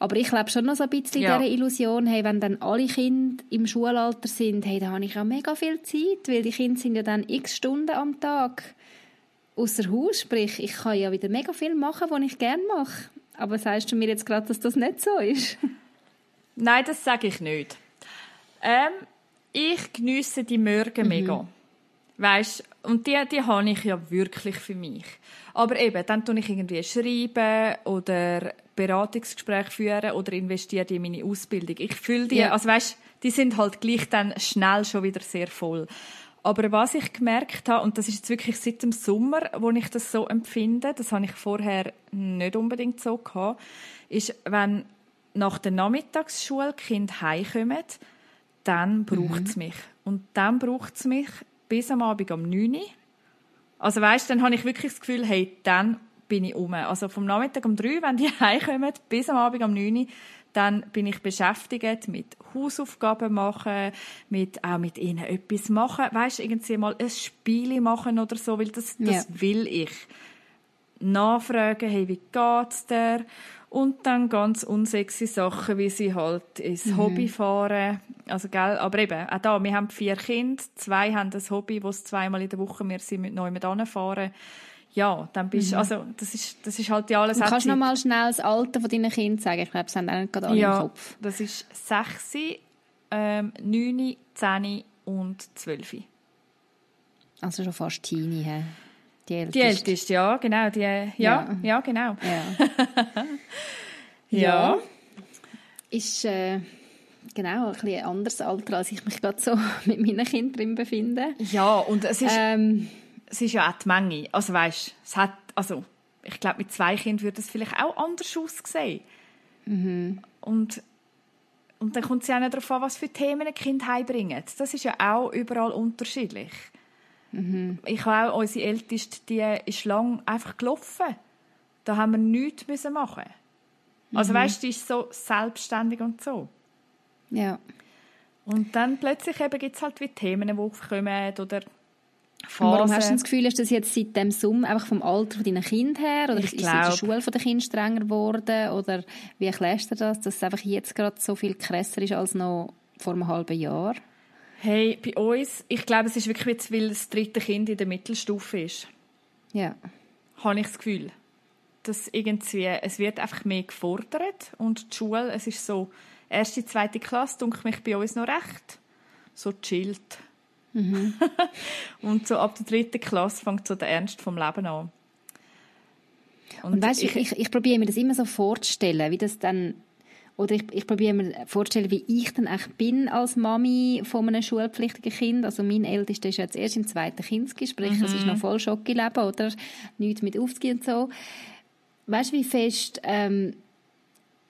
Aber ich lebe schon noch so ein bisschen ja. dieser Illusion, hey, wenn dann alle Kinder im Schulalter sind, hey, dann habe ich ja mega viel Zeit, weil die Kinder sind ja dann x Stunden am Tag außer Haus, sprich, ich kann ja wieder mega viel machen, was ich gerne mache. Aber sagst du mir jetzt gerade, dass das nicht so ist? Nein, das sage ich nicht. Ähm, ich geniesse die Morgen mhm. mega. Weißt, und die, die habe ich ja wirklich für mich. Aber eben, dann tue ich irgendwie schreiben oder Beratungsgespräche führen oder investiere in meine Ausbildung. Ich fühle die, ja. also weißt, die sind halt gleich dann schnell schon wieder sehr voll. Aber was ich gemerkt habe, und das ist jetzt wirklich seit dem Sommer, wo ich das so empfinde, das habe ich vorher nicht unbedingt so gehabt, ist, wenn nach der Nachmittagsschule Kinder heimkommen, dann braucht es mhm. mich. Und dann braucht es mich bis am Abend um 9 Uhr. Also weißt, dann habe ich wirklich das Gefühl, hey, dann bin ich um. Also vom Nachmittag um 3 wenn die heimkommen, bis am Abend um 9 Uhr, dann bin ich beschäftigt mit Hausaufgaben machen, mit, auch mit ihnen etwas machen. Weißt du, irgendwie mal ein Spiel machen oder so, weil das, das ja. will ich. Nachfragen, hey, wie geht's dir? Und dann ganz unsexy Sachen, wie sie halt ins mhm. Hobby fahren. Also, gell, aber eben, auch da, wir haben vier Kinder, zwei haben ein Hobby, wo es zweimal in der Woche wir sind mit neu mit fahren ja, dann bist mhm. also das ist, das ist halt ja alles Du kannst noch mal schnell das Alter von deinen Kindern sagen? Ich glaube, sie haben auch nicht gerade alle ja, im Kopf. das ist 6, ähm, 9, 10 und 12. Also schon fast Teenie, he? Die älteste. Die älteste, ja, genau. Die, ja, ja, ja genau. Ja. ja. Ist äh, genau ein, ein anderes Alter, als ich mich gerade so mit meinen Kindern befinde. Ja, und es ist... Ähm, es ist ja auch die Menge. Also weißt, es hat, also ich glaube, mit zwei Kindern würde es vielleicht auch anders aussehen. Mhm. Und, und dann kommt es ja auch nicht darauf an, was für Themen ein Kind heimbringen. Das ist ja auch überall unterschiedlich. Mhm. Ich habe auch unsere Älteste, die ist lang einfach gelaufen. Da haben wir nichts müssen machen. Also mhm. weißt, die ist so selbstständig und so. Ja. Und dann plötzlich gibt es halt wie Themen, die aufkommen oder Phase. Warum hast du das Gefühl, ist das jetzt seit dem Summ einfach vom Alter deiner Kind her? Oder ich ist glaub, die Schule der Kinder strenger geworden? Oder wie erklärst du das, dass es einfach jetzt gerade so viel krasser ist als noch vor einem halben Jahr? Hey, bei uns, ich glaube, es ist wirklich jetzt, weil das dritte Kind in der Mittelstufe ist. Ja. Habe ich das Gefühl. Dass irgendwie, es wird einfach mehr gefordert und die Schule, es ist so, erste, zweite Klasse, denke mich bei uns noch recht so chillt. Mhm. und so ab der dritten Klasse fängt so der Ernst vom Leben an. Und, und weißt, ich, ich, ich probiere mir das immer so vorzustellen, wie das dann oder ich, ich probiere mir vorzustellen, wie ich dann echt bin als Mami von einem schulpflichtigen Kind. Also mein Ältester ist jetzt erst im zweiten Kindesgespräch, mhm. das ist noch voll Schockeleben, oder? Nichts mit aufzugehen und so. Weißt du, wie fest ähm,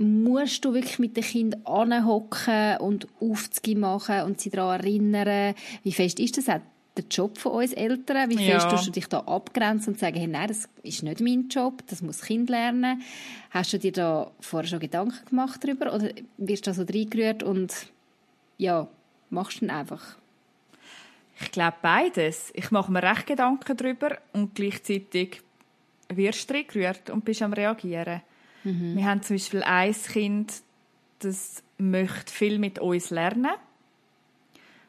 musst du wirklich mit den Kindern anhocken und Aufzüge machen und sie daran erinnern? Wie fest ist das auch der Job von uns Eltern? Wie fest ja. du dich da abgrenzen und sagen, hey, nein, das ist nicht mein Job, das muss das Kind lernen? Hast du dir da vorher schon Gedanken gemacht darüber oder wirst du da so reingerührt und ja, machst du dann einfach? Ich glaube beides. Ich mache mir recht Gedanken darüber und gleichzeitig wirst du reingerührt und bist am reagieren. Mhm. Wir haben zum Beispiel ein Kind, das möchte viel mit uns lernen.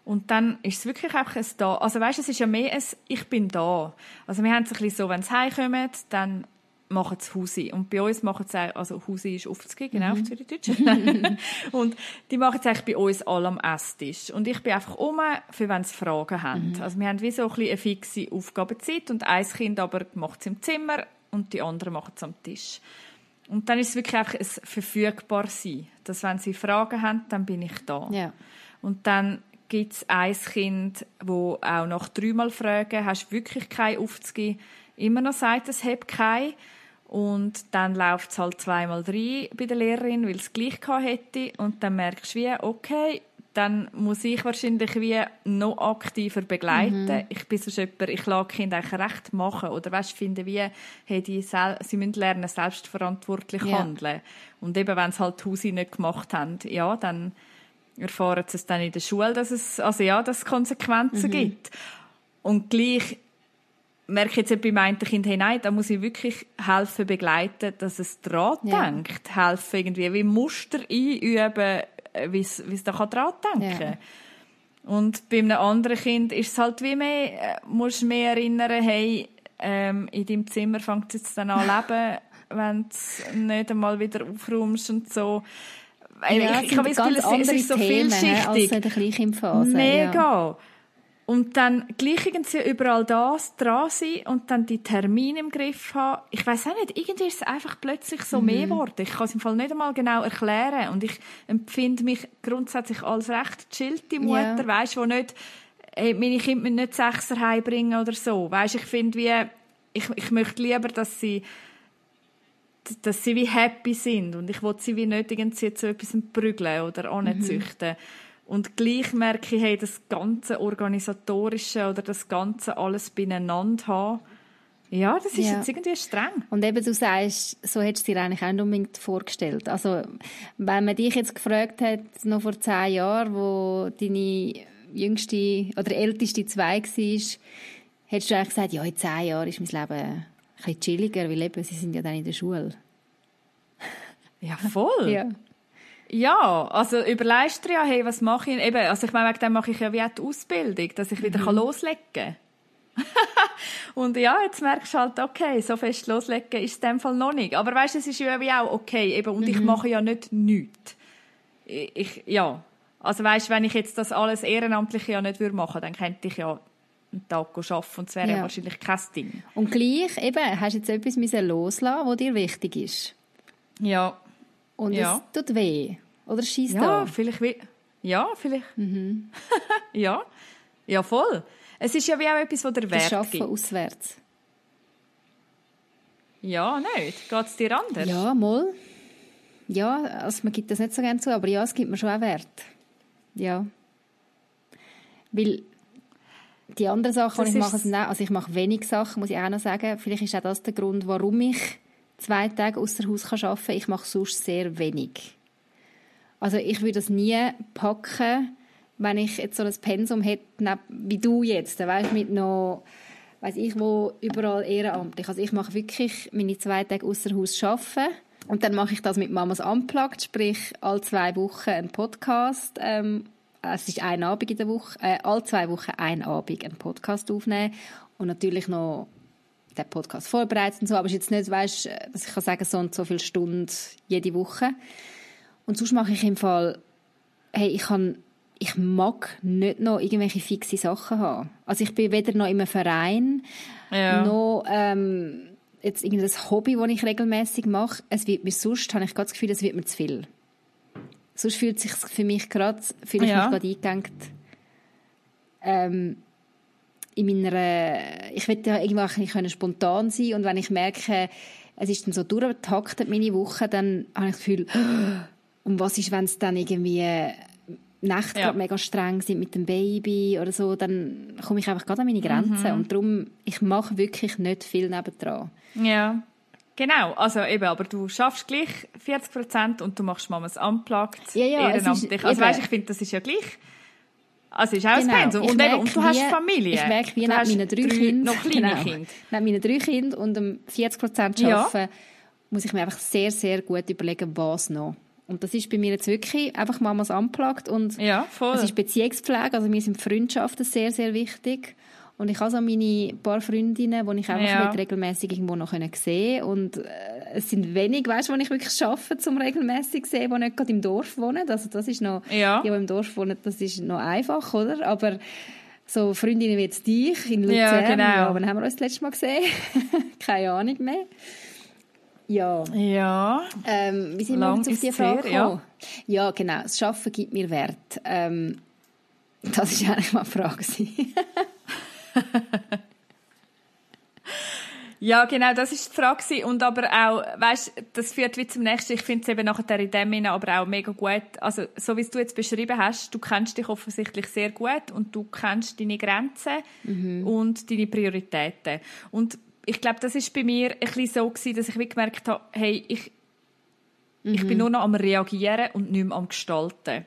Und dann ist es wirklich einfach ein Da. Also weißt, es ist ja mehr ein Ich bin da. Also wir haben es ein bisschen so, wenn sie heimkommen, dann machen sie Husi. Und bei uns machen sie, also Husi ist aufzugehen, genau, mhm. auf Zürichdeutsch. und die machen es eigentlich bei uns alle am Esstisch. Und ich bin einfach um, für wenn sie Fragen haben. Mhm. Also wir haben wie so ein bisschen eine fixe Aufgabenzeit und ein Kind aber macht es im Zimmer und die anderen machen es am Tisch. Und dann ist es wirklich einfach ein verfügbar sein. Dass wenn sie Fragen haben, dann bin ich da. Ja. Und dann gibt es ein Kind, wo auch nach dreimal fragen, hast du wirklich keinen aufzugeben, immer noch sagt, es hat keinen. Und dann läuft es halt zweimal rein bei der Lehrerin, weil es gleich hätte. Und dann merkst du wie, okay, dann muss ich wahrscheinlich wie noch aktiver begleiten. Mhm. Ich bin sonst jemand, ich lasse Kinder eigentlich recht machen. Oder weißt, finde wie, hey, die sie müssen lernen, selbstverantwortlich ja. handeln. Und eben, wenn sie halt Hausi nicht gemacht haben, ja, dann erfahren sie es dann in der Schule, dass es, also ja, dass es Konsequenzen mhm. gibt. Und gleich merke ich jetzt bei meinem Kind, hey, nein, da muss ich wirklich helfen, begleiten, dass es dran ja. denkt. Helfen irgendwie, wie Muster einüben, wie es da dran denken kann. Ja. Und bei einem anderen Kind ist es halt wie mehr, äh, musst du mehr erinnern, hey, ähm, in deinem Zimmer fängt es jetzt dann an leben, wenn du nicht einmal wieder aufräumst und so. Ja, ich, ich habe das Gefühl, es ist so Themen, vielschichtig. Als in der Kleinkindphase. Mega. Ja. Und dann gleich irgendwie überall das dran sein und dann die Termine im Griff haben. Ich weiß auch nicht, irgendwie ist es einfach plötzlich so mhm. mehr geworden. Ich kann es im Fall nicht einmal genau erklären. Und ich empfinde mich grundsätzlich als recht chillte Mutter, ja. weißt, wo nicht, hey, meine Kinder müssen nicht Sechser heimbringen oder so. Weißt, ich finde wie, ich, ich möchte lieber, dass sie dass sie wie happy sind und ich will sie wie nicht irgendwie zu etwas prügeln oder anzüchten. Mhm. Und gleich merke ich, hey, das ganze Organisatorische oder das ganze alles beieinander haben, ja, das ist ja. jetzt irgendwie streng. Und eben, du sagst, so hättest du dir eigentlich auch nicht unbedingt vorgestellt. Also, wenn man dich jetzt gefragt hat, noch vor zehn Jahren, wo deine jüngste oder älteste zwei war, hättest du eigentlich gesagt, ja, in zehn Jahren ist mein Leben ein bisschen chilliger, weil eben, sie sind ja dann in der Schule. Ja, voll. ja. Ja, also überlegst du ja, hey, was mache ich? Eben, also ich meine, dann mache ich ja wie die Ausbildung, dass ich wieder mhm. loslegen kann. und ja, jetzt merkst du halt, okay, so fest loslegen ist in dem Fall noch nicht. Aber weißt du, es ist ja wie auch okay, eben, und mhm. ich mache ja nicht nichts. Ich, ich, ja, also weißt, wenn ich jetzt das alles ehrenamtlich ja nicht würde machen, dann könnte ich ja einen Tag arbeiten und es wäre ja. wahrscheinlich kein Ding. Und gleich, eben, hast du jetzt etwas loslassen was dir wichtig ist. Ja. Und ja. es tut weh. Oder schießt ja, da? vielleicht wie. Ja, vielleicht. Mhm. ja. Ja, voll. Es ist ja wie auch etwas, was der Wert Schaffen gibt. auswärts. Ja, nicht. Geht es dir anders? Ja, mal. Ja, also man gibt das nicht so gerne zu, aber ja, es gibt mir schon auch Wert. Ja. Weil die anderen Sachen, die ich mache, also ich mache wenig Sachen, muss ich auch noch sagen. Vielleicht ist auch das der Grund, warum ich zwei Tage außer Haus arbeiten kann. Ich mache sonst sehr wenig. Also ich würde das nie packen, wenn ich jetzt so ein Pensum hätte, wie du jetzt, weißt, mit noch, weiß ich wo, überall ehrenamtlich. Also ich mache wirklich meine zwei Tage außer Haus arbeiten und dann mache ich das mit Mamas Unplugged, sprich alle zwei Wochen einen Podcast ähm, es ist ein Abend in der Woche, äh, alle zwei Wochen ein Abend einen Podcast aufnehmen und natürlich noch den Podcast vorbereitet und so, aber es ist jetzt nicht, weißt, dass ich kann sagen, so und so viele Stunden jede Woche. Und sonst mache ich im Fall, hey, ich kann ich mag nicht noch irgendwelche fixe Sachen haben. Also ich bin weder noch in einem Verein, ja. noch ähm, jetzt irgendein Hobby, das ich regelmäßig mache. Es wird mir sonst, habe ich gerade das Gefühl, es wird mir zu viel. Sonst fühlt es sich für mich gerade, fühle ich ja. mich gerade eingegangen, ähm, in meiner, ich will ja irgendwann ein bisschen spontan sein und wenn ich merke, es ist dann so durchgetaktet, meine Woche, dann habe ich das Gefühl, und was ist, wenn es dann irgendwie Nächte ja. mega streng sind mit dem Baby oder so, dann komme ich einfach gerade an meine Grenzen. Mhm. Und darum, ich mache wirklich nicht viel nebendran. Ja, genau. Also eben, aber du schaffst gleich 40 Prozent und du machst Mamas Unplugged ja, ja, ehrenamtlich. Ist, also weißt, ich finde, das ist ja gleich. Also ist auch genau. ein Pensum. Und, und du hast Familie. Ich merke, wie neben meinen drei Kindern, noch kleine genau, Kinder. Neben meinen drei Kindern und um 40 Prozent arbeiten, ja. muss ich mir einfach sehr, sehr gut überlegen, was noch. Und das ist bei mir jetzt wirklich einfach Mamas anplagt und ja, voll. es ist Beziehungspflege, also mir sind Freundschaften sehr, sehr wichtig. Und ich habe so meine paar Freundinnen, die ich einfach ja. nicht regelmäßig irgendwo noch sehen können. Und äh, es sind wenig, weißt du, die ich wirklich schaffe, zum regelmäßig sehen, die nicht gerade im Dorf wohnen. Also das ist noch, ja. die, die im Dorf wohnen, das ist noch einfach, oder? Aber so Freundinnen wie jetzt dich in Luzern, ja, genau. ja, wann haben wir uns das letzte Mal gesehen? Keine Ahnung mehr. Ja. Ja. Ähm, wie sind wir jetzt auf die Frage gekommen? Ja. ja, genau. Das Arbeiten gibt mir Wert. Ähm, das war eigentlich mal eine Frage. ja, genau, das ist die Frage. Und aber auch, weißt, das führt wie zum nächsten. Ich finde es eben nachher in dem Sinne aber auch mega gut. Also, so wie du jetzt beschrieben hast, du kennst dich offensichtlich sehr gut und du kennst deine Grenzen mhm. und deine Prioritäten. Und ich glaube, das ist bei mir ein bisschen so gewesen, dass ich wie gemerkt habe, hey, ich, mhm. ich bin mhm. nur noch am Reagieren und nicht mehr am Gestalten.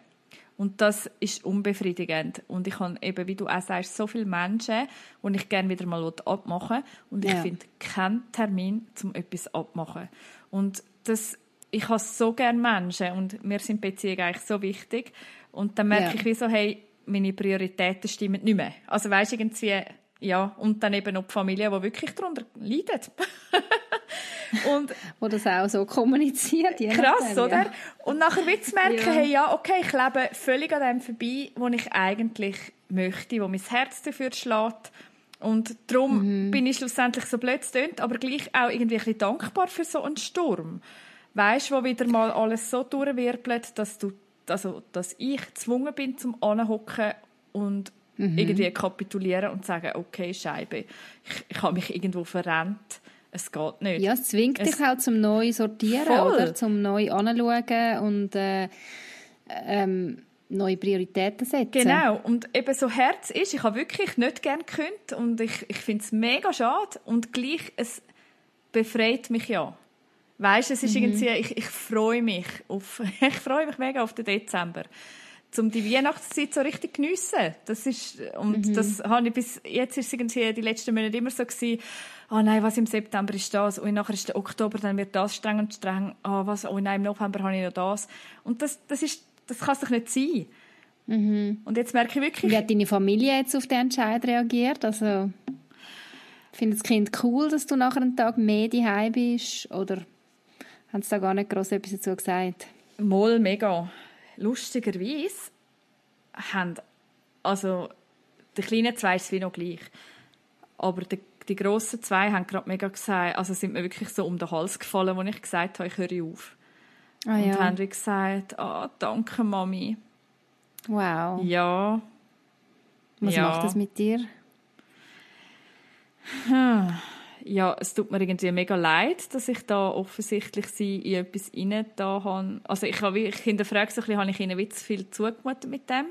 Und das ist unbefriedigend. Und ich habe eben, wie du auch sagst, so viele Menschen, die ich gerne wieder mal abmachen will. Und ich ja. finde keinen Termin, um etwas abmachen. Und das, ich habe so gerne Menschen und mir sind Beziehungen eigentlich so wichtig. Und dann merke ja. ich wie so, hey, meine Prioritäten stimmen nicht mehr. Also weißt irgendwie, ja, und dann eben noch die Familie, die wirklich darunter leidet. und wo das auch so kommuniziert. Krass, nachdem, oder? Ja. Und nachher wird merken, ja. hey, ja, okay, ich lebe völlig an dem vorbei, wo ich eigentlich möchte, wo mein Herz dafür schlägt. Und darum mhm. bin ich schlussendlich so blöd tönt, aber gleich auch irgendwie ein bisschen dankbar für so einen Sturm. Weißt, wo wieder mal alles so durchwirbelt, dass du, also, dass ich gezwungen bin zum Anhocken und mhm. irgendwie kapitulieren und sagen, okay, Scheibe, ich, ich habe mich irgendwo verrennt. Es geht nicht. Ja, es zwingt es, dich halt zum neu sortieren, voll. oder? Zum neu anschauen und äh, ähm, neue Prioritäten setzen. Genau. Und eben so Herz ist, ich habe wirklich nicht gerne gekündigt und ich, ich finde es mega schade und gleich, es befreit mich ja. Weißt, es ist mhm. irgendwie, ich, ich freue mich auf, ich freue mich mega auf den Dezember um die Weihnachtszeit so richtig geniessen. Das ist, und mhm. das habe ich bis jetzt ist irgendwie die letzten Monate immer so gewesen, oh nein, was im September ist das, und nachher ist der Oktober, dann wird das streng und streng, oh, was, oh nein, im November habe ich noch das. Und das, das ist, das kann es doch nicht sein. Mhm. Und jetzt merke ich wirklich... Wie hat deine Familie jetzt auf den Entscheid reagiert? Also, findet das Kind cool, dass du nachher einen Tag mehr daheim bist? Oder haben sie da gar nicht groß etwas dazu gesagt? Moll, mega lustigerweise haben, also die kleinen zwei ist wie noch gleich, aber die, die grossen zwei haben gerade mega gesagt, also sind mir wirklich so um den Hals gefallen, als ich gesagt habe, ich höre auf. Ah, ja. Und haben wie gesagt, ah, danke Mami. Wow. Ja. Was ja. macht das mit dir? Hm ja, es tut mir irgendwie mega leid, dass ich da offensichtlich sie in etwas rein da habe. Also ich habe, ich hinterfrage so ein bisschen, habe ich ihnen zu viel zugemutet mit dem?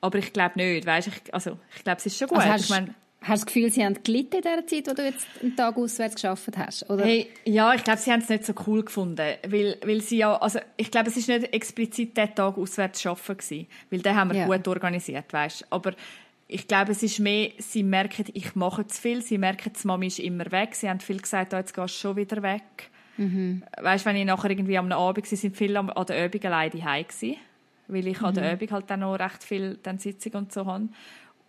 Aber ich glaube nicht, weißt, ich, also ich glaube, es ist schon gut. Also hast, ich mein, hast du das Gefühl, sie haben gelitten in der Zeit, wo du jetzt einen Tag auswärts geschafft hast? Oder? Hey, ja, ich glaube, sie haben es nicht so cool gefunden, weil, weil sie ja, also ich glaube, es ist nicht explizit der Tag auswärts arbeiten gewesen, weil den haben wir ja. gut organisiert, weißt. Aber ich glaube, es ist mehr, sie merken, ich mache zu viel, sie merken, die Mami ist immer weg, sie haben viel gesagt, oh, jetzt gehst du schon wieder weg. Mhm. Weißt, wenn ich nachher irgendwie am Abend war, sind viele an der Übung alleine heim weil ich mhm. an der mhm. Übung halt dann noch recht viel dann Sitzung und so habe.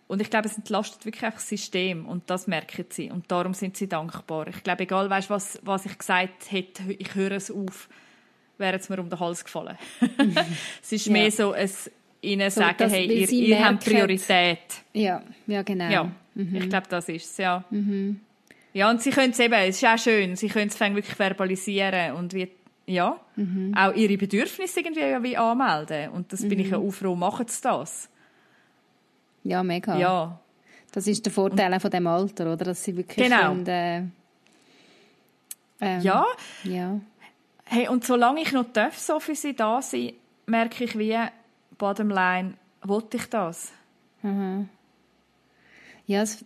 Und ich glaube, es entlastet wirklich auch das System und das merken sie. Und darum sind sie dankbar. Ich glaube, egal weißt, was, was ich gesagt hätte, ich höre es auf, wäre es mir um den Hals gefallen. es ist ja. mehr so ein ihnen so, sagen, hey, ihr, ihr habt Priorität. Ja, ja genau. Ja, mhm. ich glaube, das ist es, ja. Mhm. Ja, und sie können es eben, es ist auch schön, sie können es wirklich verbalisieren und wie, ja, mhm. auch ihre Bedürfnisse irgendwie wie anmelden. Und das bin ich ja auch froh, machen sie das. Ja, mega. Ja. Das ist der Vorteil und, von dem Alter, oder? Dass sie wirklich genau. Können, äh, ähm, ja. ja. Hey, und solange ich noch darf, so für sie da sein, merke ich wie, bottom line, wollte ich das? Mhm. Ja, es,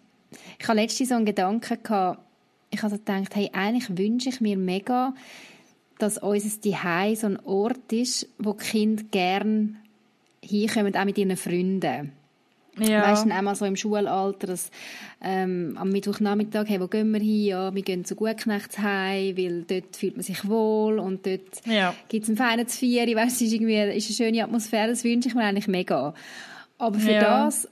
ich hatte letztens so einen Gedanken, gehabt, ich habe gedacht, hey, eigentlich wünsche ich mir mega, dass unser Zuhause so ein Ort ist, wo die Kinder gerne hinkommen, auch mit ihren Freunden. Ja. Weißt du, einmal so im Schulalter, dass, ähm, am Mittwochnachmittag, hey, wo gehen wir hin? Ja, wir gehen zu Gutknechts heim, weil dort fühlt man sich wohl und dort ja. gibt es einen feinen Zvieri, weißt du, ist irgendwie, ist eine schöne Atmosphäre, das wünsche ich mir eigentlich mega. Aber für ja. das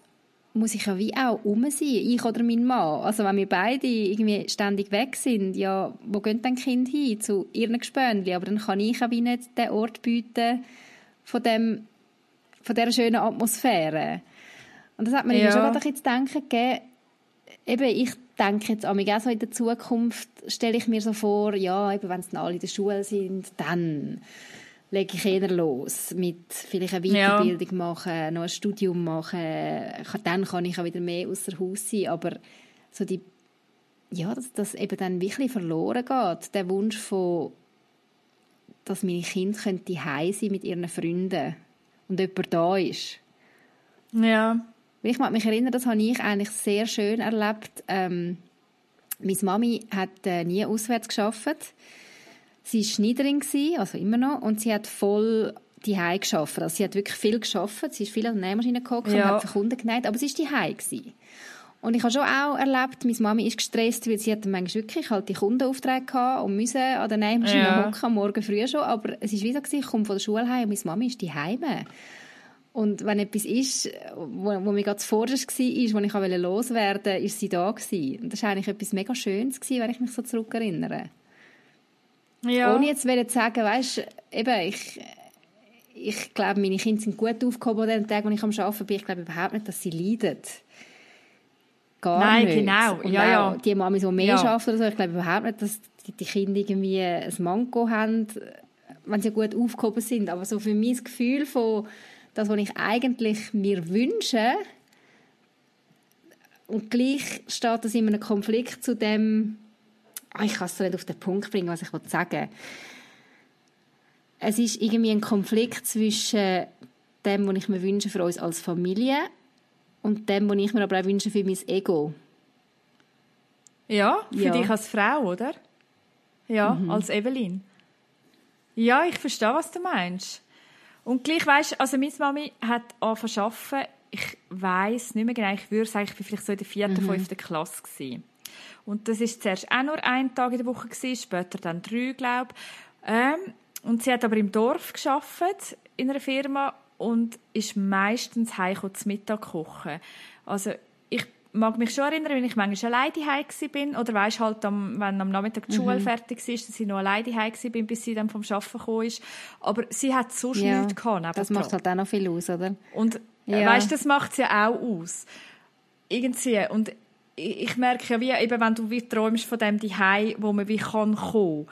muss ich ja wie auch um sein, ich oder mein Mann. Also wenn wir beide irgendwie ständig weg sind, ja, wo gehen dann Kind hin? Zu ihren Gespönli. Aber dann kann ich auch wie nicht den Ort bieten von dem, von dieser schönen Atmosphäre. Und das hat mir ja. schon gerade zu denken gegeben. Eben, ich denke jetzt auch so in der Zukunft, stelle ich mir so vor, ja, eben, wenn es dann alle in der Schule sind, dann lege ich eher los mit vielleicht eine Weiterbildung ja. machen, noch ein Studium machen. Dann kann ich auch wieder mehr außer Haus sein. Aber so die, ja, dass das eben dann wirklich verloren geht, der Wunsch von, dass meine Kinder könnte heim sein mit ihren Freunden und jemand da ist. Ja. Ich mag mich erinnern, das habe ich eigentlich sehr schön erlebt. Ähm, meine Mami hat äh, nie auswärts geschafft. Sie war Schneiderin, also immer noch, und sie hat voll die Hause geschafft. Also sie hat wirklich viel geschafft. Sie ist viel an der Nähmaschine gekocht ja. und hat für Kunden genäht, aber sie war die Hause. Und ich habe schon auch erlebt, meine Mami ist gestresst, weil sie hat manchmal wirklich halt die Kundenaufträge gehabt und müssen an der Nähmaschine ja. hocken, Morgen früh schon. Aber es ist wie so, ich komme von der Schule heim und meine Mami ist die Heime. Und wenn etwas ist, wo, wo mir gerade zuvorderst war, wo ich auch loswerden wollte, ist sie da gewesen. Und das war eigentlich etwas mega Schönes gewesen, wenn ich mich so zurückerinnere. Ja. Ohne jetzt zu sagen, weißt, eben, ich, ich glaube, meine Kinder sind gut aufgehoben an den Tagen, wo ich am Arbeiten bin. Ich glaube überhaupt nicht, dass sie leiden. Gar Nein, nicht. genau. Und ja, ja. die Mami so mehr ja. oder so. Ich glaube überhaupt nicht, dass die, die Kinder irgendwie ein Manko haben, wenn sie gut aufgehoben sind. Aber so für mich das Gefühl von das, was ich eigentlich mir wünsche, und gleich steht das in einem Konflikt zu dem, oh, ich kann es nicht auf den Punkt bringen, was ich sagen will. Es ist irgendwie ein Konflikt zwischen dem, was ich mir wünsche für uns als Familie und dem, was ich mir aber auch wünsche für mein Ego. Ja, für ja. dich als Frau, oder? Ja, mhm. als Evelyn. Ja, ich verstehe, was du meinst. Und gleich weisst, also meine Mami hat angefangen zu. Ich weiss nicht mehr genau, ich würde sagen, ich war vielleicht so in der vierten, mhm. fünften Klasse gewesen. Und das ist zuerst auch nur ein Tag in der Woche gewesen, später dann drei, glaube ich. Ähm, und sie hat aber im Dorf geschafft in einer Firma und ist meistens heim zum Mittag kochen. Also ich mag mich schon erinnern, wenn ich manchmal alleine heim bin oder weißt halt, am, wenn am Nachmittag die Schule mhm. fertig ist, dass ich noch alleine heim bin, bis sie dann vom Arbeiten gekommen ist. Aber sie hat so ja, nichts gehabt. Das macht halt auch noch viel aus, oder? Und äh, ja. weißt, das macht sie ja auch aus. Irgendwie. Und ich merke ja, wie, eben, wenn du wie träumst von dem die wo man wie kann kommen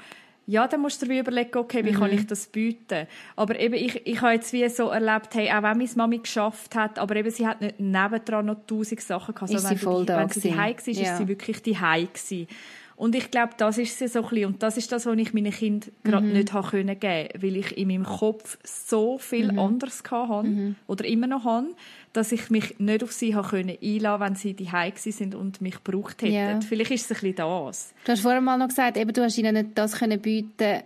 ja, dann musst du dir überlegen, okay, wie mhm. kann ich das bieten? Aber eben, ich, ich habe jetzt wie so erlebt, hey, auch wenn meine Mami geschafft hat, aber eben, sie hat nicht nebendran noch tausend Sachen gehabt. Also, ist sie voll die, da Wenn sie die war, ja. ist sie wirklich die gewesen. Und ich glaube, das ist sie so ein bisschen, und das ist das, was ich meinen Kindern gerade mhm. nicht haben können geben, weil ich in meinem Kopf so viel mhm. anderes hatte mhm. oder immer noch habe, dass ich mich nicht auf sie habe können einladen, wenn sie die sind und mich gebraucht hätten. Ja. Vielleicht ist es ein bisschen das. Du hast vorhin mal noch gesagt, eben, du hast ihnen nicht das können bieten.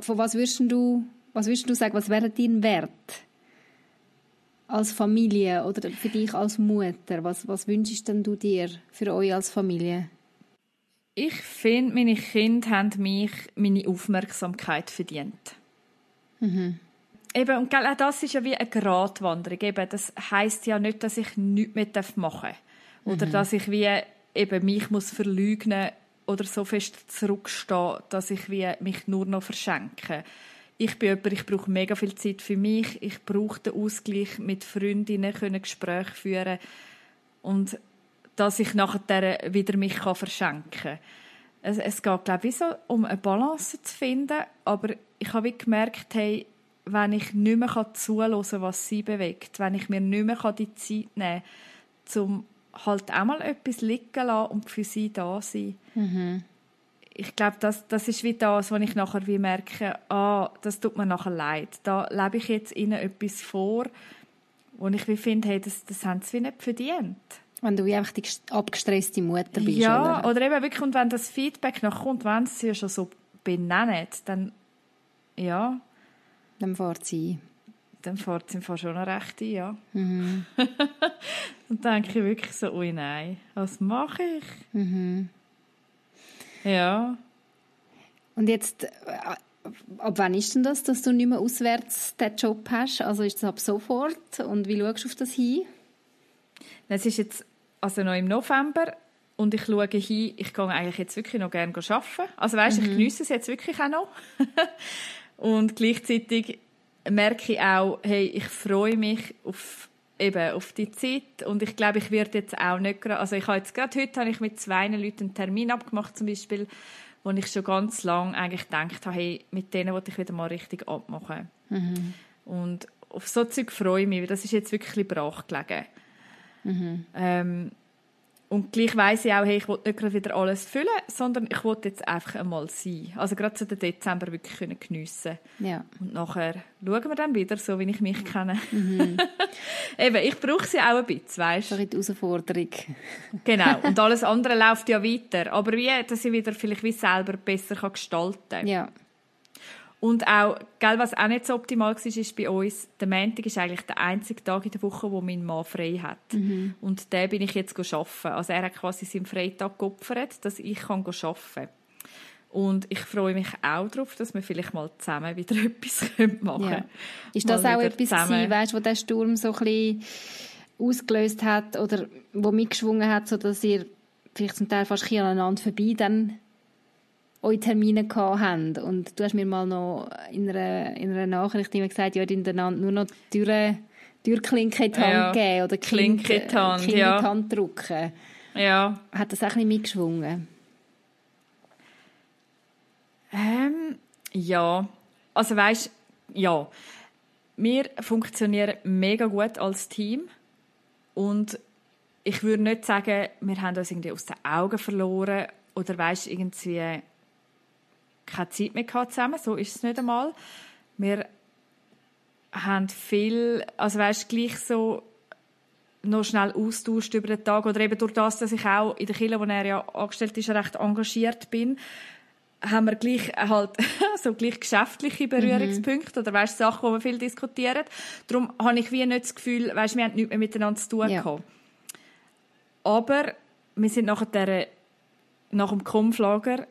Von was würdest du, was würdest du sagen, was wäre dein Wert? Als Familie oder für dich als Mutter, was, was wünschst denn du dir für euch als Familie? Ich finde, meine Kinder haben mich meine Aufmerksamkeit verdient. Mhm. Eben, und auch das ist ja wie eine Gratwanderung. Eben, das heisst ja nicht, dass ich nichts mehr machen darf. Oder mhm. dass ich wie eben mich muss verleugnen oder so fest zurückstehen, dass ich wie mich nur noch verschenke. Ich bin jemand, ich brauche mega viel Zeit für mich. Ich brauche den Ausgleich mit Freundinnen, können Gespräche führen und dass ich nachher wieder mich kann verschenken kann. Es, es geht, glaube ich, so um eine Balance zu finden, aber ich habe gemerkt, hey, wenn ich nicht mehr zuhören kann, was sie bewegt, wenn ich mir nicht mehr die Zeit nehmen kann, um halt auch mal etwas liegen lassen und für sie da sein. Mhm. Ich glaube, das, das ist wie das, was ich nachher wie merke, ah, das tut mir nachher leid. Da lebe ich jetzt ihnen etwas vor, wo ich wie finde, hey, das, das haben sie wie nicht verdient. Wenn du wie einfach die abgestresste Mutter bist, Ja, oder, oder eben wirklich, und wenn das Feedback noch kommt, wenn sie sie schon so benennen, dann, ja. Dann fährt sie Dann fährt sie schon noch recht ein, ja. Mhm. dann denke ich wirklich so, ui nein, was mache ich? Mhm. Ja. Und jetzt, äh, ab wann ist denn das, dass du nicht mehr auswärts den Job hast? Also ist das ab sofort? Und wie schaust du auf das hin? Es ist jetzt also noch im November und ich schaue hin, ich gehe eigentlich jetzt wirklich noch gerne arbeiten. Also weißt, mhm. ich genieße es jetzt wirklich auch noch. und gleichzeitig merke ich auch, hey, ich freue mich auf eben auf die Zeit und ich glaube, ich werde jetzt auch nicht gerade, also ich habe jetzt gerade heute habe ich mit zwei Leuten einen Termin abgemacht zum Beispiel, wo ich schon ganz lange eigentlich gedacht habe, hey, mit denen wollte ich wieder mal richtig abmachen. Mhm. Und auf so Zeug freue ich mich, weil das ist jetzt wirklich brach gelegen. Mhm. Ähm, und gleich weiss ich auch, hey, ich will nicht gerade wieder alles füllen, sondern ich will jetzt einfach einmal sein. Also gerade so den Dezember wirklich können geniessen. Ja. Und nachher schauen wir dann wieder, so wie ich mich kenne. Mhm. Eben, ich brauche sie auch ein bisschen, weißt du? die Herausforderung. genau. Und alles andere läuft ja weiter. Aber wie, dass ich wieder vielleicht wie selber besser gestalten kann. Ja. Und auch, gell, was auch nicht so optimal war, ist bei uns, der Montag ist eigentlich der einzige Tag in der Woche, wo mein Mann frei hat. Mhm. Und den bin ich jetzt arbeiten. Also er hat quasi seinen Freitag geopfert, dass ich kann arbeiten kann. Und ich freue mich auch darauf, dass wir vielleicht mal zusammen wieder etwas machen können. Ja. Ist das mal auch etwas gewesen, weißt, wo der Sturm so ein bisschen ausgelöst hat oder wo mitgeschwungen hat, sodass ihr vielleicht zum Teil fast aneinander vorbei dann eure Termine haben. Und du hast mir mal noch in einer, in einer Nachricht immer gesagt, ja, einander nur noch die Tür, Türklinke in die Hand ja, geben oder Klinke in die Hand, kind ja. in die Hand drücken. Ja. Hat das auch ein bisschen mitgeschwungen? Ähm, ja. Also weißt, ja. Wir funktionieren mega gut als Team und ich würde nicht sagen, wir haben uns irgendwie aus den Augen verloren oder weißt irgendwie keine Zeit mehr gehabt zusammen, so ist es nicht einmal. Wir haben viel, also weißt gleich so noch schnell austauscht über den Tag oder eben durch das, dass ich auch in der Kirche, wo er ja angestellt ist, recht engagiert bin, haben wir gleich halt so gleich geschäftliche Berührungspunkte mhm. oder weißt Sachen, wo wir viel diskutieren. Darum habe ich wie nicht das Gefühl, weißt wir haben nichts mehr miteinander zu tun ja. gehabt. Aber wir sind nachher nach dem Kampflager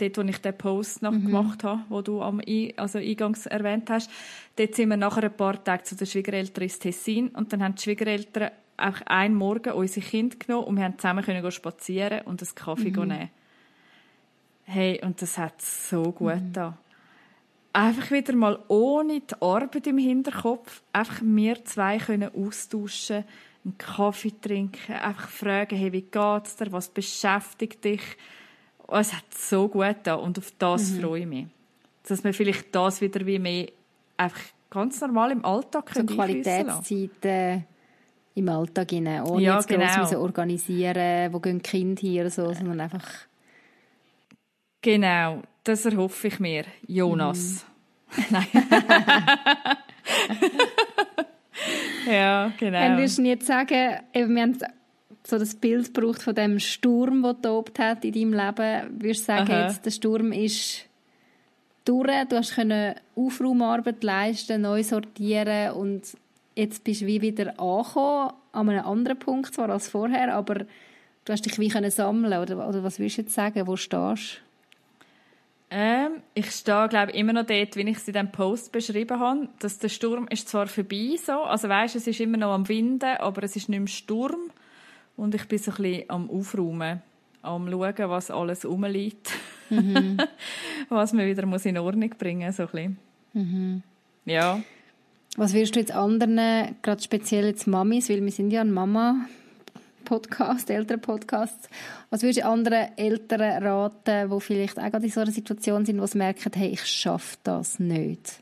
dort, wo ich den Post noch mhm. gemacht habe, wo du am I also eingangs erwähnt hast, dort sind wir nachher ein paar Tage zu den Schwiegereltern ins Tessin und dann haben die Schwiegereltern auch einen Morgen unsere Kinder genommen und wir haben zusammen können spazieren und einen Kaffee mhm. nehmen. Hey, und das hat so gut mhm. da. Einfach wieder mal ohne die Arbeit im Hinterkopf, einfach wir zwei können austauschen, einen Kaffee trinken, einfach fragen, hey, wie geht's dir, was beschäftigt dich? Oh, es hat so gut getan und auf das mhm. freue ich mich. Dass wir vielleicht das wieder wie mehr einfach ganz normal im Alltag so Qualitätszeit äh, im Alltag rein, ohne ja, jetzt genau. gross organisieren, wo gehen die Kinder hier oder so, sondern einfach... Genau, das erhoffe ich mir, Jonas. Mhm. Nein. ja, genau. Dann würdest du jetzt sagen, wir haben so das Bild braucht von dem Sturm, der tobt hat in deinem Leben, würdest du sagen, jetzt, der Sturm ist durch, du hast können Aufraumarbeit leisten, neu sortieren und jetzt bist du wie wieder angekommen, an einem anderen Punkt zwar als vorher, aber du hast dich wie können sammeln oder, oder was würdest du jetzt sagen, wo stehst Ähm, ich stehe, glaube immer noch dort, wie ich es in diesem Post beschrieben habe, dass der Sturm ist zwar vorbei, so, also weißt, es ist immer noch am Winden, aber es ist nicht mehr Sturm und ich bin so ein bisschen am Aufräumen, am schauen, was alles rumliegt, mhm. was man wieder muss in Ordnung bringen muss, so ein bisschen. Mhm. Ja. Was würdest du jetzt anderen, gerade speziell jetzt Mamis, weil wir sind ja ein Mama Podcast, Elternpodcasts. Was würdest du anderen Eltern raten, die vielleicht auch gerade in so einer Situation sind, wo sie merken, hey, ich schaffe das nicht?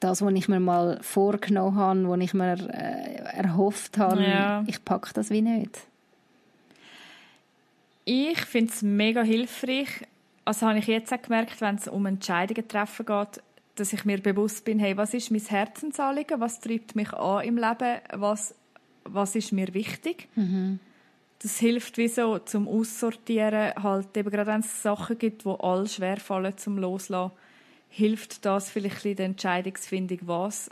Das, was ich mir mal vorgenommen habe, was ich mir äh, erhofft habe, ja. ich packe das wie nicht. Ich finde es mega hilfreich. Also habe ich jetzt auch gemerkt, wenn es um Entscheidungen treffen geht, dass ich mir bewusst bin, hey, was ist mein Herzensanliegen, was treibt mich an im Leben, was was ist mir wichtig. Mhm. Das hilft wie so zum Aussortieren, halt eben gerade wenn es Sachen gibt, wo all schwerfallen zum Loslassen, hilft das vielleicht in der Entscheidungsfindung, was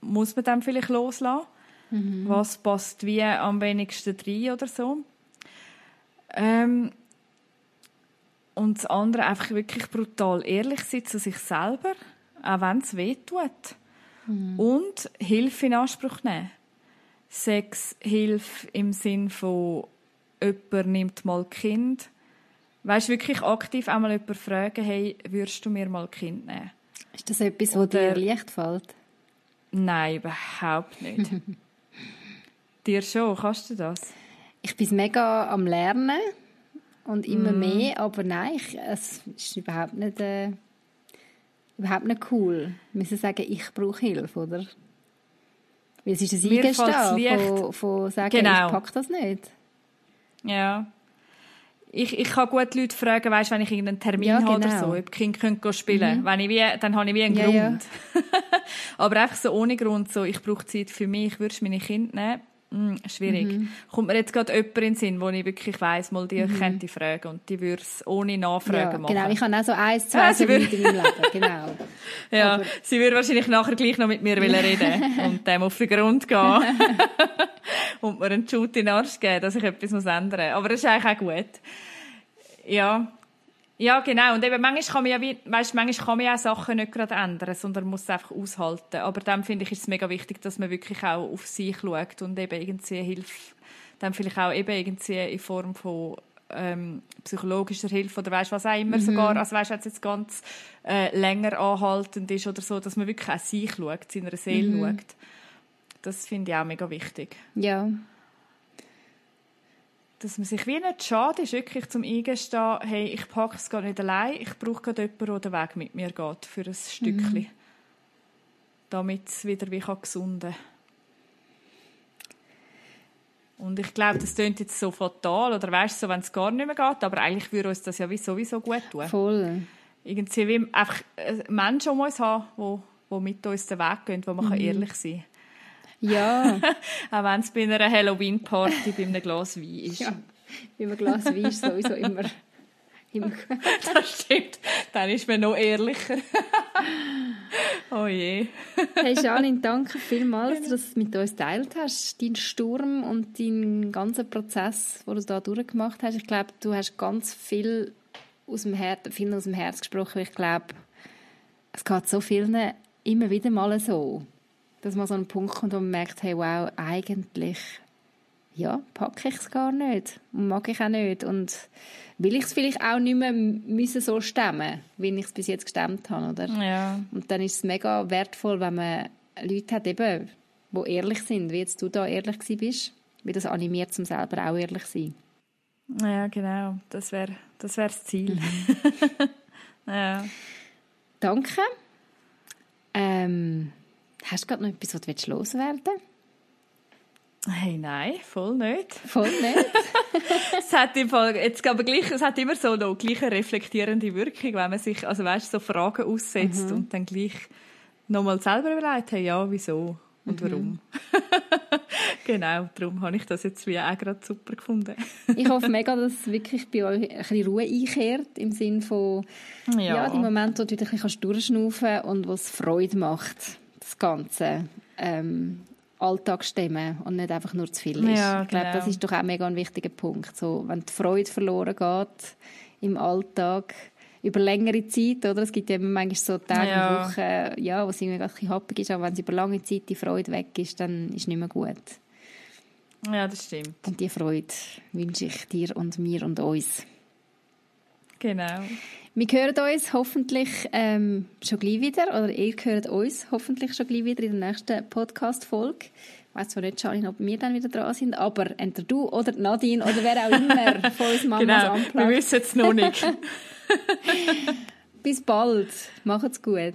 muss man dann vielleicht loslassen, mhm. was passt wie am wenigsten rein oder so. Ähm, und das andere einfach wirklich brutal ehrlich sein zu sich selber, auch wenn es weh tut. Mhm. Und Hilfe in Anspruch nehmen. Sexhilfe im Sinn von jemand nimmt mal Kind. Weißt wirklich aktiv einmal jemanden fragen, hey, würdest du mir mal Kind nehmen? Ist das etwas, was dir leicht fällt? Nein, überhaupt nicht. dir schon, kannst du das? Ich bin mega am Lernen und immer mm. mehr, aber nein, ich, es ist überhaupt nicht, äh, überhaupt nicht cool. Wir müssen sagen, ich brauche Hilfe, oder? Weil es ist ein Eingestehen von, von sagen, genau. ich packe das nicht. Ja. Ich, ich kann gut Leute fragen, weißt, wenn ich irgendeinen Termin ja, genau. habe oder genau. so, ob die Kinder spielen können. Mhm. Wenn ich wie, dann habe ich wie einen ja, Grund. Ja. Aber einfach so ohne Grund, so, ich brauche Zeit für mich, würdest du meine Kinder nehmen? Hm, schwierig. Mhm. Kommt mir jetzt gerade jemand in den Sinn, wo ich wirklich weiss, mal die mhm. könnte fragen und die würde es ohne Nachfragen ja, machen. Genau, ich habe auch so eins, zwei ja, so in meinem Leben, genau. ja, Aber... sie würde wahrscheinlich nachher gleich noch mit mir reden und dem auf den Grund gehen und mir einen Shoot in den Arsch geben, dass ich etwas ändern muss. Aber das ist eigentlich auch gut. Ja, ja, genau. Und eben, manchmal kann man ja, wie, weißt, manchmal kann man ja Sachen nicht gerade ändern, sondern muss es einfach aushalten. Aber dann finde ich, ist es mega wichtig, dass man wirklich auch auf sich schaut und eben irgendwie Hilfe, dann vielleicht auch eben irgendwie in Form von ähm, psychologischer Hilfe oder weißt was auch immer mhm. sogar, also weißt, wenn es jetzt ganz äh, länger anhaltend ist oder so, dass man wirklich auch sich schaut, seiner Seele mhm. schaut. Das finde ich auch mega wichtig. Ja dass man sich wie nicht schade ist, wirklich zum Eingestehen, hey, ich packe es gar nicht allein, ich brauche gerade jemanden, der den Weg mit mir geht, für ein Stückchen. Mhm. Damit es wieder wie gesunden kann. Und ich glaube, das klingt jetzt so fatal, oder weißt du, so, wenn es gar nicht mehr geht, aber eigentlich würde uns das ja wie sowieso gut tun. Voll. Irgendwie wie einfach äh, Menschen um uns haben, die, die mit uns den Weg gehen, wo man mhm. ehrlich sein kann. Ja. Auch wenn es bei einer Halloween-Party bei einem Glas Wein ist. Ja, bei einem Glas Wein ist sowieso immer... immer das stimmt. Dann ist man noch ehrlicher. oh je. hey Janine, danke vielmals, dass du mit uns geteilt hast. Dein Sturm und deinen ganzen Prozess, den du da durchgemacht hast. Ich glaube, du hast ganz viel aus dem, Her viel aus dem Herz gesprochen. Ich glaube, es geht so vielen immer wieder mal so dass man so einen Punkt kommt, wo man merkt, hey, wow, eigentlich ja, packe ich es gar nicht und mag ich auch nicht und will ich es vielleicht auch nicht mehr müssen so stemmen, wie ich es bis jetzt gestemmt habe, oder? Ja. Und dann ist es mega wertvoll, wenn man Leute hat, eben, die ehrlich sind, wie jetzt du da ehrlich gewesen bist, wie das animiert, zum selber auch ehrlich zu sein. Ja, genau, das wäre das, wär das Ziel. ja. Danke. Ähm, Hast du gerade noch etwas, was du loswerden willst? Hey, nein, voll nicht. Voll nicht? es hat im Fall, jetzt aber gleich, es hat immer so noch gleich eine reflektierende Wirkung, wenn man sich, also weißt, so Fragen aussetzt mhm. und dann gleich nochmal selber überlegt, hey, ja, wieso und mhm. warum. genau, darum habe ich das jetzt wie auch gerade super gefunden. ich hoffe mega, dass wirklich bei euch ein bisschen Ruhe einkehrt, im Sinne von, ja, ja die Momente, wo du wieder ein bisschen durchschnaufen kannst und was Freude macht das Ganze ähm, Alltag stemmen und nicht einfach nur zu viel ist. Ja, ich glaube, genau. das ist doch auch mega ein wichtiger Punkt. So, wenn die Freude verloren geht im Alltag, über längere Zeit, oder? Es gibt ja manchmal so Tage ja. und Wochen, ja, wo es irgendwie ein bisschen happig ist, aber wenn es über lange Zeit die Freude weg ist, dann ist es nicht mehr gut. Ja, das stimmt. Und die Freude wünsche ich dir und mir und uns. Genau. Wir hören uns hoffentlich ähm, schon gleich wieder, oder ihr hört uns hoffentlich schon gleich wieder in der nächsten Podcast-Folge. Ich weiß zwar nicht, Charlene, ob wir dann wieder dran sind, aber entweder du oder Nadine oder wer auch immer von uns Mamas genau, wir wissen es noch nicht. Bis bald. Macht's gut.